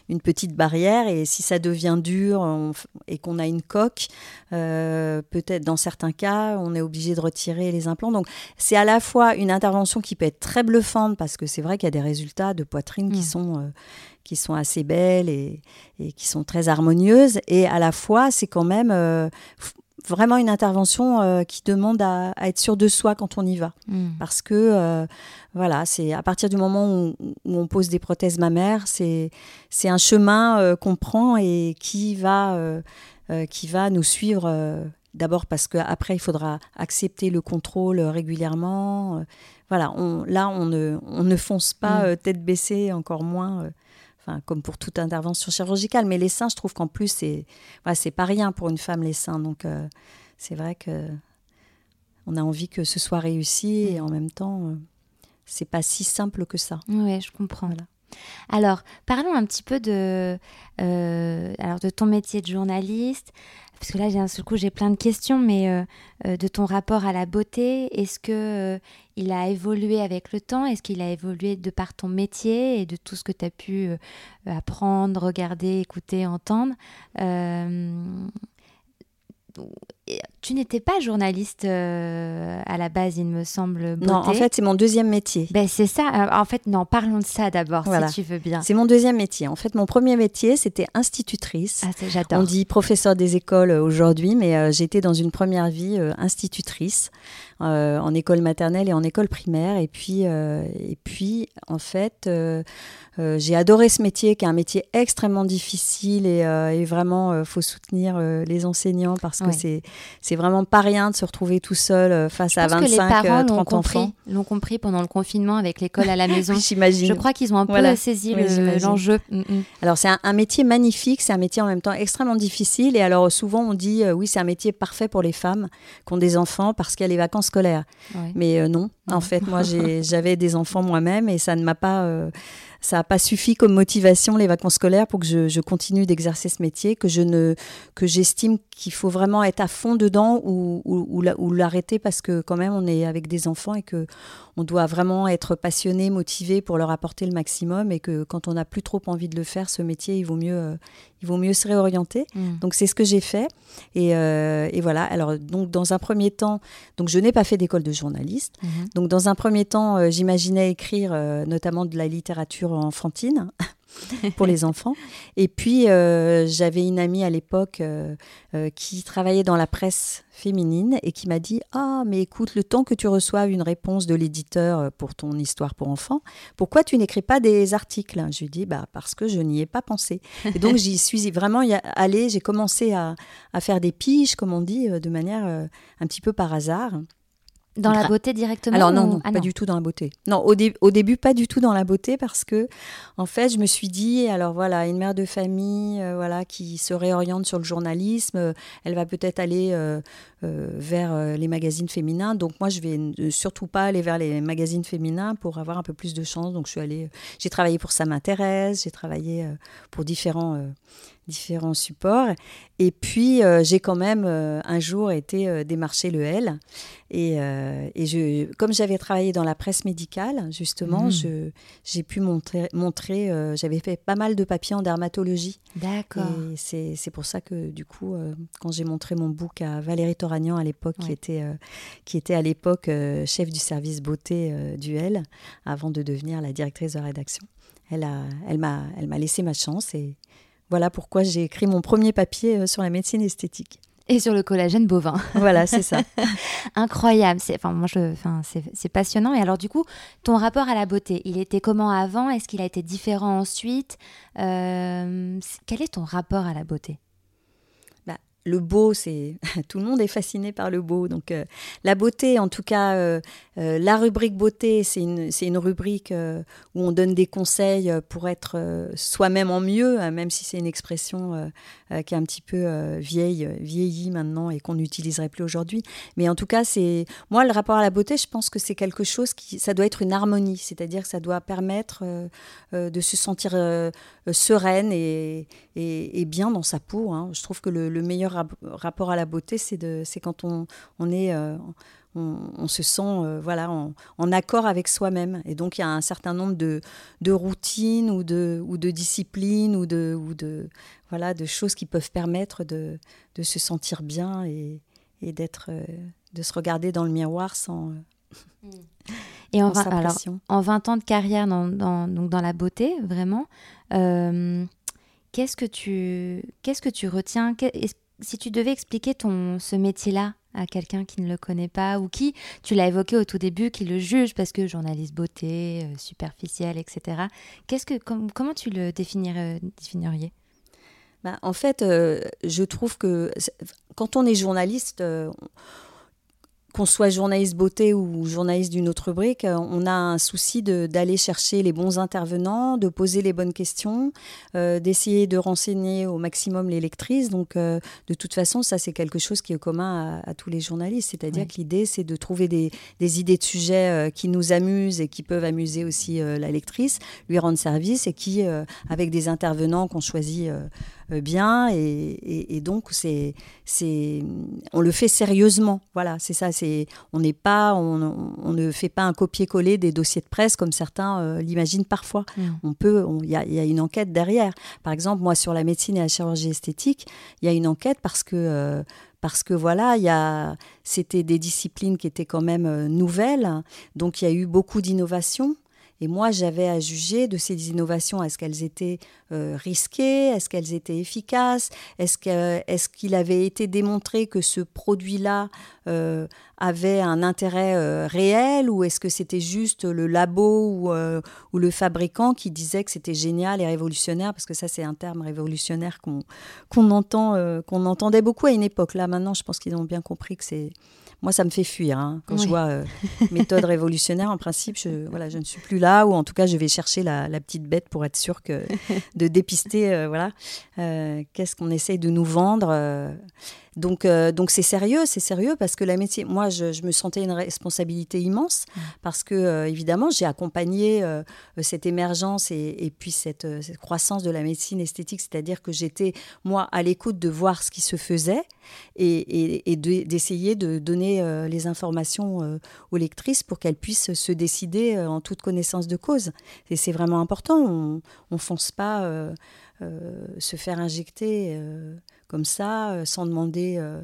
une petite barrière. Et si ça devient dur et qu'on a une coque, peut-être dans certains cas, on est obligé de retirer les implants. Donc c'est à la fois une intervention qui peut être très bluffante parce que c'est vrai qu'il y a des résultats de poitrine qui mmh. sont qui sont assez belles et, qui sont très harmonieuses. Et à la fois, c'est quand même euh, vraiment une intervention euh, qui demande à, être sûr de soi quand on y va. Hmm. Parce que, euh, voilà, c'est à partir du moment où, on pose des prothèses mammaires, c'est un chemin qu'on prend et qui va, qui va nous suivre. D'abord parce qu'après, il faudra accepter le contrôle régulièrement. voilà, on, là, on ne, on ne fonce pas hmm. tête baissée, encore moins comme pour toute intervention chirurgicale. Mais les seins, je trouve qu'en plus, c'est c'est pas rien pour une femme, les seins. Donc, euh, c'est vrai que on a envie que ce soit réussi et en même temps, euh, c'est pas si simple que ça. Oui, je comprends. Alors, parlons un petit peu de, euh, alors de ton métier de journaliste parce que là, j'ai un seul coup, j'ai plein de questions, mais euh, euh, de ton rapport à la beauté, est-ce que euh, il a évolué avec le temps? Est-ce qu'il a évolué de par ton métier et de tout ce que tu as pu apprendre, regarder, écouter, entendre? Tu n'étais pas journaliste euh, à la base, il me semble. Non, en fait, c'est mon deuxième métier. Ben, c'est ça. Euh, en fait, non, parlons de ça d'abord, si tu veux bien. C'est mon deuxième métier. En fait, mon premier métier, c'était institutrice. Ah, j'adore. On dit professeur des écoles euh, aujourd'hui, mais j'étais dans une première vie institutrice en école maternelle et en école primaire. Et puis, et puis en fait, j'ai adoré ce métier, qui est un métier extrêmement difficile et, et vraiment, il faut soutenir les enseignants parce que c'est c'est vraiment pas rien de se retrouver tout seul euh, face à 25, que les parents 30 euh, enfants. L'ont compris pendant le confinement avec l'école à la maison. J'imagine. Je crois qu'ils ont un peu saisi l'enjeu. Mm, mm. Alors c'est un, métier magnifique, c'est un métier en même temps extrêmement difficile. Et alors souvent on dit euh, oui c'est un métier parfait pour les femmes qui ont des enfants parce qu'il y a les vacances scolaires. Mais non, en fait moi j'avais des enfants moi-même et ça ne m'a pas ça n'a pas suffi comme motivation les vacances scolaires pour que je, continue d'exercer ce métier, que je ne que j'estime qu'il faut vraiment être à fond dedans ou, ou, l'arrêter parce que quand même on est avec des enfants et que on doit vraiment être passionné, motivé pour leur apporter le maximum et que quand on n'a plus trop envie de le faire, ce métier, il vaut mieux, euh, il vaut mieux se réorienter. Mm. Donc c'est ce que j'ai fait. Et, euh, et, voilà. Alors donc dans un premier temps, donc je n'ai pas fait d'école de journaliste. Mm-hmm. Donc dans un premier temps, euh, j'imaginais écrire notamment de la littérature enfantine. pour les enfants. Et puis, euh, j'avais une amie à l'époque euh, euh, qui travaillait dans la presse féminine et qui m'a dit Ah, mais écoute, le temps que tu reçoives une réponse de l'éditeur pour ton histoire pour enfants, pourquoi tu n'écris pas des articles? Je lui dis bah, Parce que je n'y ai pas pensé. Et donc, j'y suis vraiment allée, j'ai commencé à, à, faire des piges, comme on dit, de manière un petit peu par hasard. Dans la beauté directement Alors non, ah, pas du tout dans la beauté. Non, au, au, début, pas du tout dans la beauté parce que, en fait, je me suis dit, alors voilà, une mère de famille euh, voilà, qui se réoriente sur le journalisme, euh, elle va peut-être aller euh, vers les magazines féminins. Donc moi, je vais surtout pas aller vers les magazines féminins pour avoir un peu plus de chance. Donc je suis allée, j'ai travaillé pour Ça m'intéresse, j'ai travaillé pour différents différents supports. Et puis, euh, j'ai quand même euh, un jour été euh, démarcher le L. Et, et je, comme j'avais travaillé dans la presse médicale, justement, mmh. je j'ai pu montrer, montrer j'avais fait pas mal de papiers en dermatologie. D'accord. Et c'est pour ça que, du coup, quand j'ai montré mon book à Valérie Toragnan à l'époque, qui, était, qui était à l'époque chef du service beauté du L, avant de devenir la directrice de rédaction, elle m'a elle elle laissé ma chance et voilà pourquoi j'ai écrit mon premier papier euh, sur la médecine esthétique. Et sur le collagène bovin. Voilà, c'est ça. Incroyable. C'est, enfin, moi, je, enfin, c'est, passionnant. Et alors, du coup, ton rapport à la beauté, il était comment avant? Est-ce qu'il a été différent ensuite? Euh, Quel est ton rapport à la beauté? Le beau, c'est tout le monde est fasciné par le beau. Donc euh, la beauté, en tout cas, euh, euh, la rubrique beauté, c'est une, une, rubrique où on donne des conseils pour être soi-même en mieux, hein, même si c'est une expression qui est un petit peu vieille, vieillie maintenant et qu'on n'utiliserait plus aujourd'hui. Mais en tout cas, c'est moi le rapport à la beauté, je pense que c'est quelque chose qui, ça doit être une harmonie, c'est-à-dire que ça doit permettre de se sentir sereine et, et, bien dans sa peau. Hein. Je trouve que le, le meilleur rapport à la beauté, c'est quand on, on est... Euh, on, se sent euh, voilà en, accord avec soi-même. Et donc il y a un certain nombre de, de routines ou de, ou de disciplines ou de, ou de voilà de choses qui peuvent permettre de, de se sentir bien et, et d'être euh, de se regarder dans le miroir sans et en, alors, en 20 ans de carrière dans, dans, donc dans la beauté vraiment qu'est-ce que tu qu'est-ce que tu retiens? Si tu devais expliquer ton, ce métier-là à quelqu'un qui ne le connaît pas ou qui, tu l'as évoqué au tout début, qui le juge parce que journaliste beauté, euh, superficiel, etc. Qu'est-ce que, comment tu le définirais, définiriez? Bah, En fait, euh, je trouve que quand on est journaliste, euh, qu'on soit journaliste beauté ou journaliste d'une autre rubrique, euh, on a un souci d'aller chercher les bons intervenants, de poser les bonnes questions, euh, d'essayer de renseigner au maximum les lectrices. Donc, euh, de toute façon, ça, c'est quelque chose qui est commun à, tous les journalistes. C'est-à-dire que l'idée, c'est de trouver des, des, idées de sujets qui nous amusent et qui peuvent amuser aussi la lectrice, lui rendre service et qui, avec des intervenants qu'on choisit bien et, donc c'est c'est on le fait sérieusement voilà c'est ça c'est on n'est pas on, ne fait pas un copier-coller des dossiers de presse comme certains euh, l'imaginent parfois mm. on peut il y, a une enquête derrière par exemple moi sur la médecine et la chirurgie esthétique il y a une enquête parce que euh, parce que voilà, il y c'était des disciplines qui étaient quand même nouvelles, donc il y a eu beaucoup d'innovations. Et moi, j'avais à juger de ces innovations. Est-ce qu'elles étaient euh, risquées? Est-ce qu'elles étaient efficaces? Est-ce qu'il avait été démontré que ce produit-là euh, avait un intérêt euh, réel? Ou est-ce que c'était juste le labo ou, le fabricant qui disait que c'était génial et révolutionnaire? Parce que ça, c'est un terme révolutionnaire qu'on qu'on entendait beaucoup à une époque. Là, maintenant, je pense qu'ils ont bien compris que c'est moi, ça me fait fuir. Hein. Quand je vois euh, méthode révolutionnaire, en principe, je, voilà, je ne suis plus là, ou en tout cas, je vais chercher la, petite bête pour être sûr que, de dépister euh, voilà, euh, qu'est-ce qu'on essaye de nous vendre. Donc, euh, donc c'est sérieux, c'est sérieux parce que la métier, moi, je, me sentais une responsabilité immense mmh. parce que, euh, évidemment, j'ai accompagné euh, cette émergence et, puis cette, croissance de la médecine esthétique, c'est-à-dire que j'étais, moi, à l'écoute de voir ce qui se faisait et, d'essayer de, donner les informations aux lectrices pour qu'elles puissent se décider en toute connaissance de cause. Et c'est vraiment important, on ne fonce pas se faire injecter comme ça, euh, sans demander euh,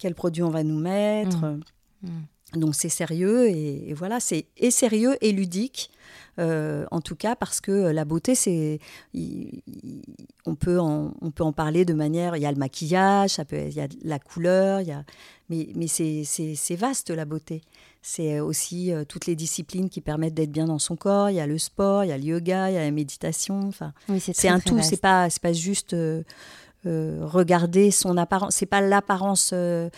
quel produit on va nous mettre. Mmh. Mmh. Donc c'est sérieux et, voilà, c'est et sérieux et ludique. Euh, en tout cas parce que la beauté c'est on peut en, on peut en parler de manière il y a le maquillage ça peut il y a la couleur il y a mais, mais c'est vaste la beauté c'est aussi toutes les disciplines qui permettent d'être bien dans son corps il y a le sport il y a le yoga il y a la méditation enfin c'est un tout c'est pas c'est pas juste euh, regarder son apparence. C'est pas l'apparence euh,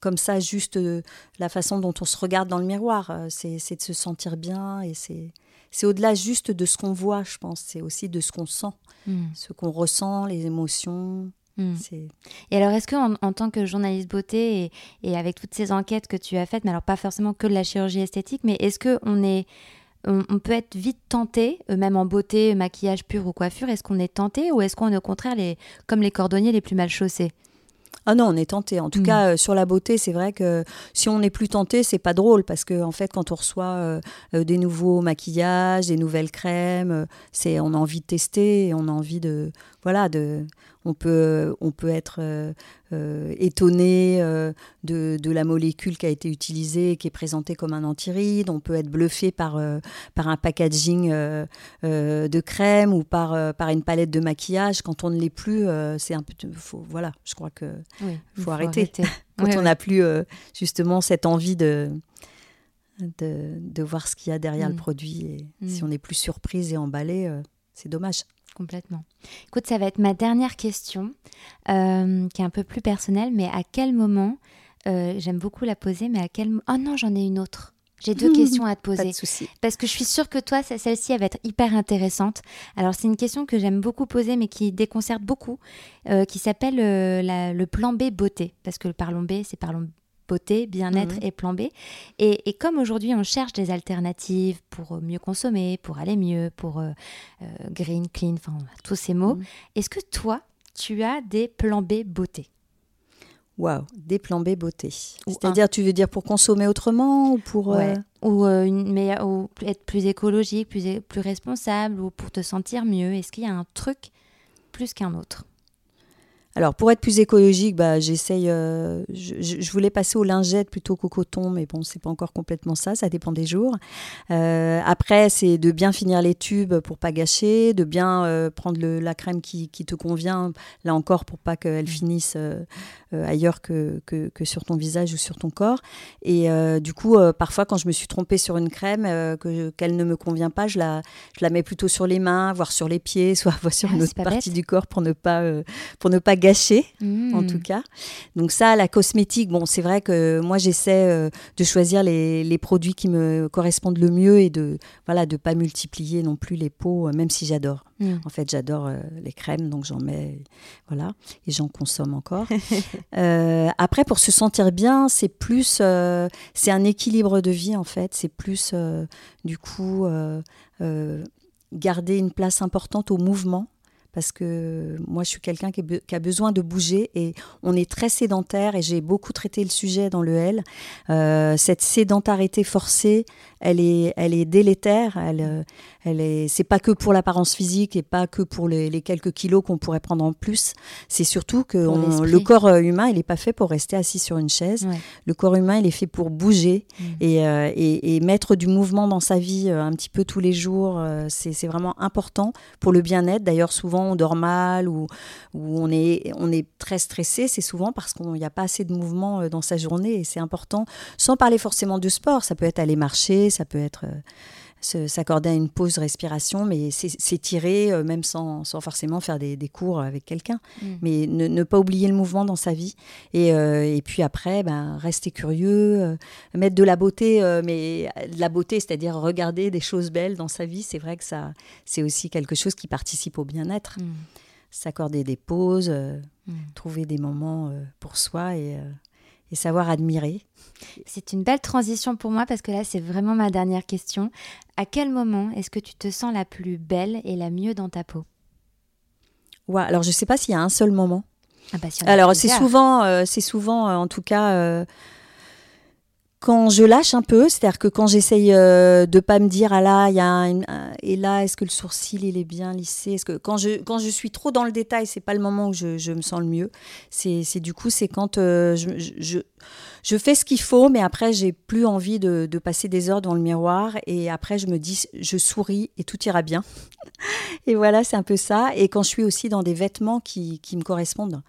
comme ça, juste euh, la façon dont on se regarde dans le miroir. c'est de se sentir bien et c'est c'est au-delà juste de ce qu'on voit, je pense. C'est aussi de ce qu'on sent, hmm. ce qu'on ressent, les émotions. Hmm. Et alors, est-ce que en, tant que journaliste beauté et, et, avec toutes ces enquêtes que tu as faites, mais alors pas forcément que de la chirurgie esthétique, mais est-ce que on est on, peut être vite tenté, euh, même en beauté, maquillage pur ou coiffure, est-ce qu'on est tenté ou est-ce qu'on est au contraire les, comme les cordonniers les plus mal chaussés? Ah non, on est tenté. En tout mm. cas, euh, sur la beauté, c'est vrai que si on n'est plus tenté, c'est pas drôle parce que en fait, quand on reçoit euh, des nouveaux maquillages, des nouvelles crèmes, c'est on a envie de tester, et on a envie de voilà de on peut, on peut être euh, euh, étonné euh, de, la molécule qui a été utilisée, qui est présentée comme un antiride. On peut être bluffé par, par un packaging de crème ou par, par une palette de maquillage. Quand on ne l'est plus, c'est un peu. Faut, voilà, je crois que faut, arrêter. Quand on n'a plus justement cette envie de. De, voir ce qu'il y a derrière le mm. produit. Et Si mm. on n'est plus surprise et emballé, c'est dommage. Complètement. Écoute, ça va être ma dernière question, euh, qui est un peu plus personnelle, mais à quel moment, euh, j'aime beaucoup la poser, mais à quel... Oh non, j'en ai une autre. J'ai deux questions à te poser. Pas de souci. Parce que je suis sûre que toi, celle-ci, elle va être hyper intéressante. Alors, c'est une question que j'aime beaucoup poser, mais qui déconcerte beaucoup, euh, qui s'appelle le plan B beauté. Parce que le parlons B, c'est parlons beauté, bien-être Mhm. et plan B. Et, et comme aujourd'hui on cherche des alternatives pour mieux consommer, pour aller mieux, pour euh, euh, green, clean, enfin tous ces mots, Mhm. est-ce que toi, tu as des plans B beauté Waouh, des plans B beauté. C'est-à-dire, tu veux dire pour consommer autrement ou pour. euh. Ou, euh, une meilleure, ou être plus écologique, plus, plus responsable, ou pour te sentir mieux Est-ce qu'il y a un truc plus qu'un autre? Alors, pour être plus écologique, bah, j'essaye. euh, je, voulais passer aux lingettes plutôt qu'au coton, mais bon, c'est pas encore complètement ça. Ça dépend des jours. Euh, après, c'est de bien finir les tubes pour pas gâcher, de bien euh, prendre le- la crème qui, qui te convient. Là encore, pour pas qu'elle finisse ailleurs que, que, que sur ton visage ou sur ton corps. Et du coup, parfois, quand je me suis trompée sur une crème que qu'elle ne me convient pas, je la, je la mets plutôt sur les mains, voire sur les pieds, soit, voire sur Ah, une autre partie bête. du corps pour ne pas pour ne pas gâcher en Hmm. tout cas. Donc ça, la cosmétique, bon, c'est vrai que moi j'essaie euh, de choisir les, les produits qui me correspondent le mieux et de voilà de pas multiplier non plus les pots, euh, même si j'adore. Hmm. En fait, j'adore euh, les crèmes, donc j'en mets, voilà, et j'en consomme encore. Après, pour se sentir bien, c'est plus, c'est un équilibre de vie en fait. C'est plus, du coup, garder une place importante au mouvement. Parce que moi, je suis quelqu'un qui, a besoin de bouger et on est très sédentaire et j'ai beaucoup traité le sujet dans le L. Euh, cette sédentarité forcée, elle est, elle est délétère. Elle, euh, elle est, c'est pas que pour l'apparence physique et pas que pour les, les quelques kilos qu'on pourrait prendre en plus. C'est surtout que on- le corps euh, humain, il n'est pas fait pour rester assis sur une chaise. Ouais. Le corps humain, il est fait pour bouger Mm. et, euh, et- et mettre du mouvement dans sa vie euh, un petit peu tous les jours. c'est vraiment important pour le bien-être. D'ailleurs, souvent, on dort mal ou, on, est, on est très stressé. C'est souvent parce qu'il n'y a pas assez de mouvement euh, dans sa journée et c'est important. Sans parler forcément de sport, ça peut être aller marcher, ça peut être... euh, s'accorder à une pause respiration, mais s'étirer, euh, même sans, sans forcément faire des, des cours avec quelqu'un. Mm. Mais ne, ne pas oublier le mouvement dans sa vie. Et, euh, et puis après, ben, rester curieux, euh, mettre de la beauté, mais de la beauté, c'est-à-dire regarder des choses belles dans sa vie, c'est vrai que ça, c'est aussi quelque chose qui participe au bien-être. Hmm. S'accorder des pauses, Mm. trouver des moments pour soi et, et savoir admirer. C'est une belle transition pour moi parce que là, c'est vraiment ma dernière question. À quel moment est-ce que tu te sens la plus belle et la mieux dans ta peau? Ouais, alors, je ne sais pas s'il y a un seul moment. ah bah, a Alors c'est souvent, euh, c'est souvent, euh, en tout cas, euh, quand je lâche un peu, c'est-à-dire que quand j'essaye euh, de pas me dire ah là, il y a et là, est-ce que le sourcil il est bien lissé? Est-ce que quand je quand je suis trop dans le détail, c'est pas le moment où je, je me sens le mieux. C'est du coup c'est quand euh, je, je, fais ce qu'il faut, mais après j'ai plus envie de, de passer des heures devant le miroir et après je me dis je souris et tout ira bien. et voilà, c'est un peu ça. Et quand je suis aussi dans des vêtements qui, qui me correspondent.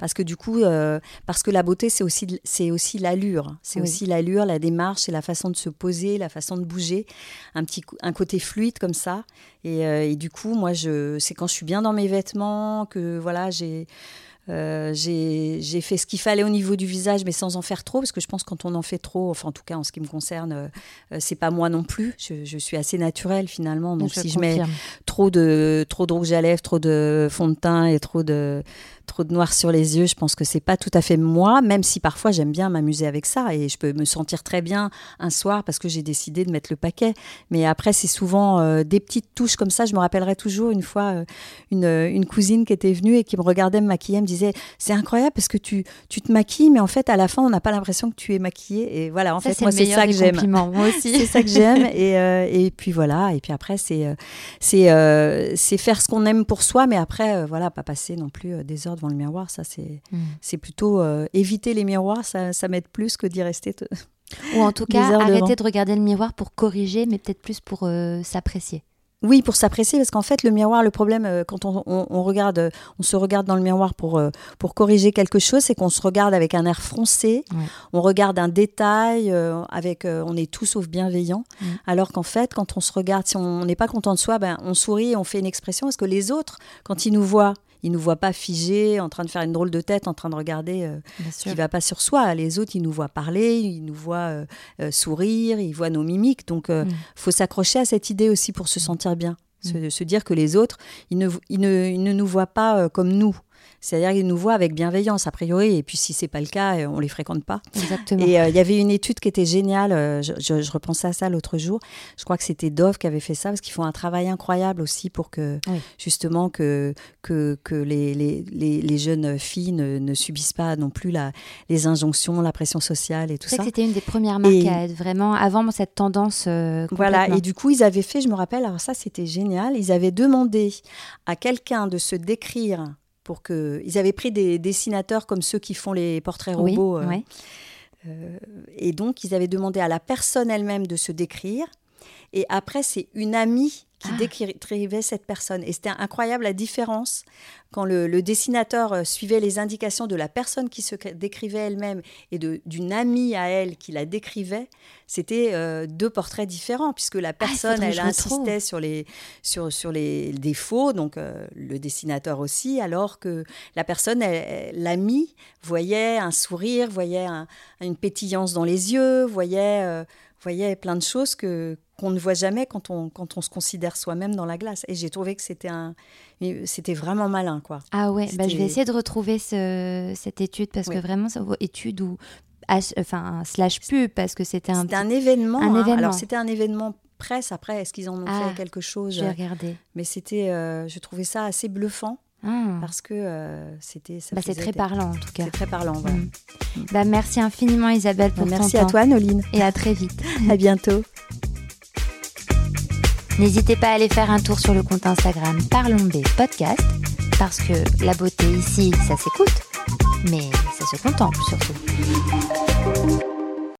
Parce que du coup, euh, parce que la beauté, c'est aussi, c'est aussi l'allure. C'est Oui. aussi l'allure, la démarche, c'est la façon de se poser, la façon de bouger, un petit un côté fluide comme ça. Et, euh, et du coup, moi, je, c'est quand je suis bien dans mes vêtements que voilà, j'ai euh, j'ai j'ai fait ce qu'il fallait au niveau du visage, mais sans en faire trop, parce que je pense que quand on en fait trop, enfin en tout cas en ce qui me concerne, euh, c'est pas moi non plus. Je, je suis assez naturelle finalement, donc Je si je mets trop de trop de rouge à lèvres, trop de fond de teint et trop de trop de noir sur les yeux, je pense que c'est pas tout à fait moi, même si parfois j'aime bien m'amuser avec ça et je peux me sentir très bien un soir parce que j'ai décidé de mettre le paquet. Mais après, c'est souvent euh, des petites touches comme ça. Je me rappellerai toujours une fois euh, une, une cousine qui était venue et qui me regardait me maquiller, me disait c'est incroyable parce que tu tu te maquilles, mais en fait à la fin on n'a pas l'impression que tu es maquillée. Et voilà, en Ça, fait c'est moi c'est ça que j'aime. Moi aussi. C'est ça que j'aime et, euh, et puis voilà et puis après c'est euh, c'est euh, c'est faire ce qu'on aime pour soi mais après euh, voilà pas passer non plus euh, des heures devant le miroir ça c'est Mm. c'est plutôt euh, éviter les miroirs ça, ça m'aide plus que d'y rester te- Ou en tout cas, arrêter devant. de regarder le miroir pour corriger, mais peut-être plus pour euh, s'apprécier. Oui, pour s'apprécier, parce qu'en fait, le miroir, le problème, euh, quand on, regarde, euh, on se regarde dans le miroir pour, euh, pour corriger quelque chose, c'est qu'on se regarde avec un air froncé, on regarde un détail, avec, on est tout sauf bienveillant, mm. alors qu'en fait, quand on se regarde, si on n'est pas content de soi, ben, on sourit on fait une expression, parce que les autres, quand ils nous voient, ils nous voient pas figés, en train de faire une drôle de tête, en train de regarder ce qui va pas sur soi. Les autres, ils nous voient parler, ils nous voient sourire, ils voient nos mimiques. Donc, il mm. faut s'accrocher à cette idée aussi pour se sentir bien. Se, se, dire que les autres, ils ne, ils ne, ils ne nous voient pas comme nous. C'est-à-dire qu'ils nous voient avec bienveillance, a priori, et puis si c'est pas le cas, euh, on les fréquente pas. Exactement. Et euh, il y avait une étude qui était géniale, euh, je, repensais à ça l'autre jour, je crois que c'était Dove qui avait fait ça, parce qu'ils font un travail incroyable aussi pour que, justement, que, que, que les, les, les, jeunes filles ne, subissent pas non plus la, les injonctions, la pression sociale et tout ça. C'était une des premières marques à être vraiment avant cette tendance. voilà, et du coup, ils avaient fait, je me rappelle, alors ça c'était génial, ils avaient demandé à quelqu'un de se décrire pour que ils avaient pris des dessinateurs comme ceux qui font les portraits robots. Euh, euh, et donc, ils avaient demandé à la personne elle-même de se décrire. Et après, c'est une amie qui ah. décrivait cette personne. Et c'était incroyable la différence quand le, dessinateur euh, suivait les indications de la personne qui se décrivait elle-même et d'une amie à elle qui la décrivait. C'était euh, deux portraits différents puisque la ah, personne, elle insistait sur les, sur, sur les défauts, donc euh, le dessinateur aussi, alors que la personne, l'amie, voyait un sourire, voyait une pétillance dans les yeux, voyait voyait plein de choses que qu'on ne voit jamais quand on, quand on se considère soi-même dans la glace. Et j'ai trouvé que c'était un, c'était vraiment malin, quoi. Ah ouais, bah, je vais essayer de retrouver ce, cette étude parce que vraiment, ça vaut étude ou enfin slash pub parce que c'était un, un événement. Un hein. événement. Alors c'était un événement presse. Après, est-ce qu'ils en ont fait ah, quelque chose? J'ai regardé. Mais c'était, euh, je trouvais ça assez bluffant. Ah. Parce que euh, c'était. Bah, c'est très parlant en tout cas. C'est très parlant, voilà. Mm. Bah, merci infiniment Isabelle pour bah, Merci à toi Noline. Et à très vite. à bientôt. N'hésitez pas à aller faire un tour sur le compte Instagram Parlons B Podcast, parce que la beauté ici, ça s'écoute, mais ça se contemple surtout.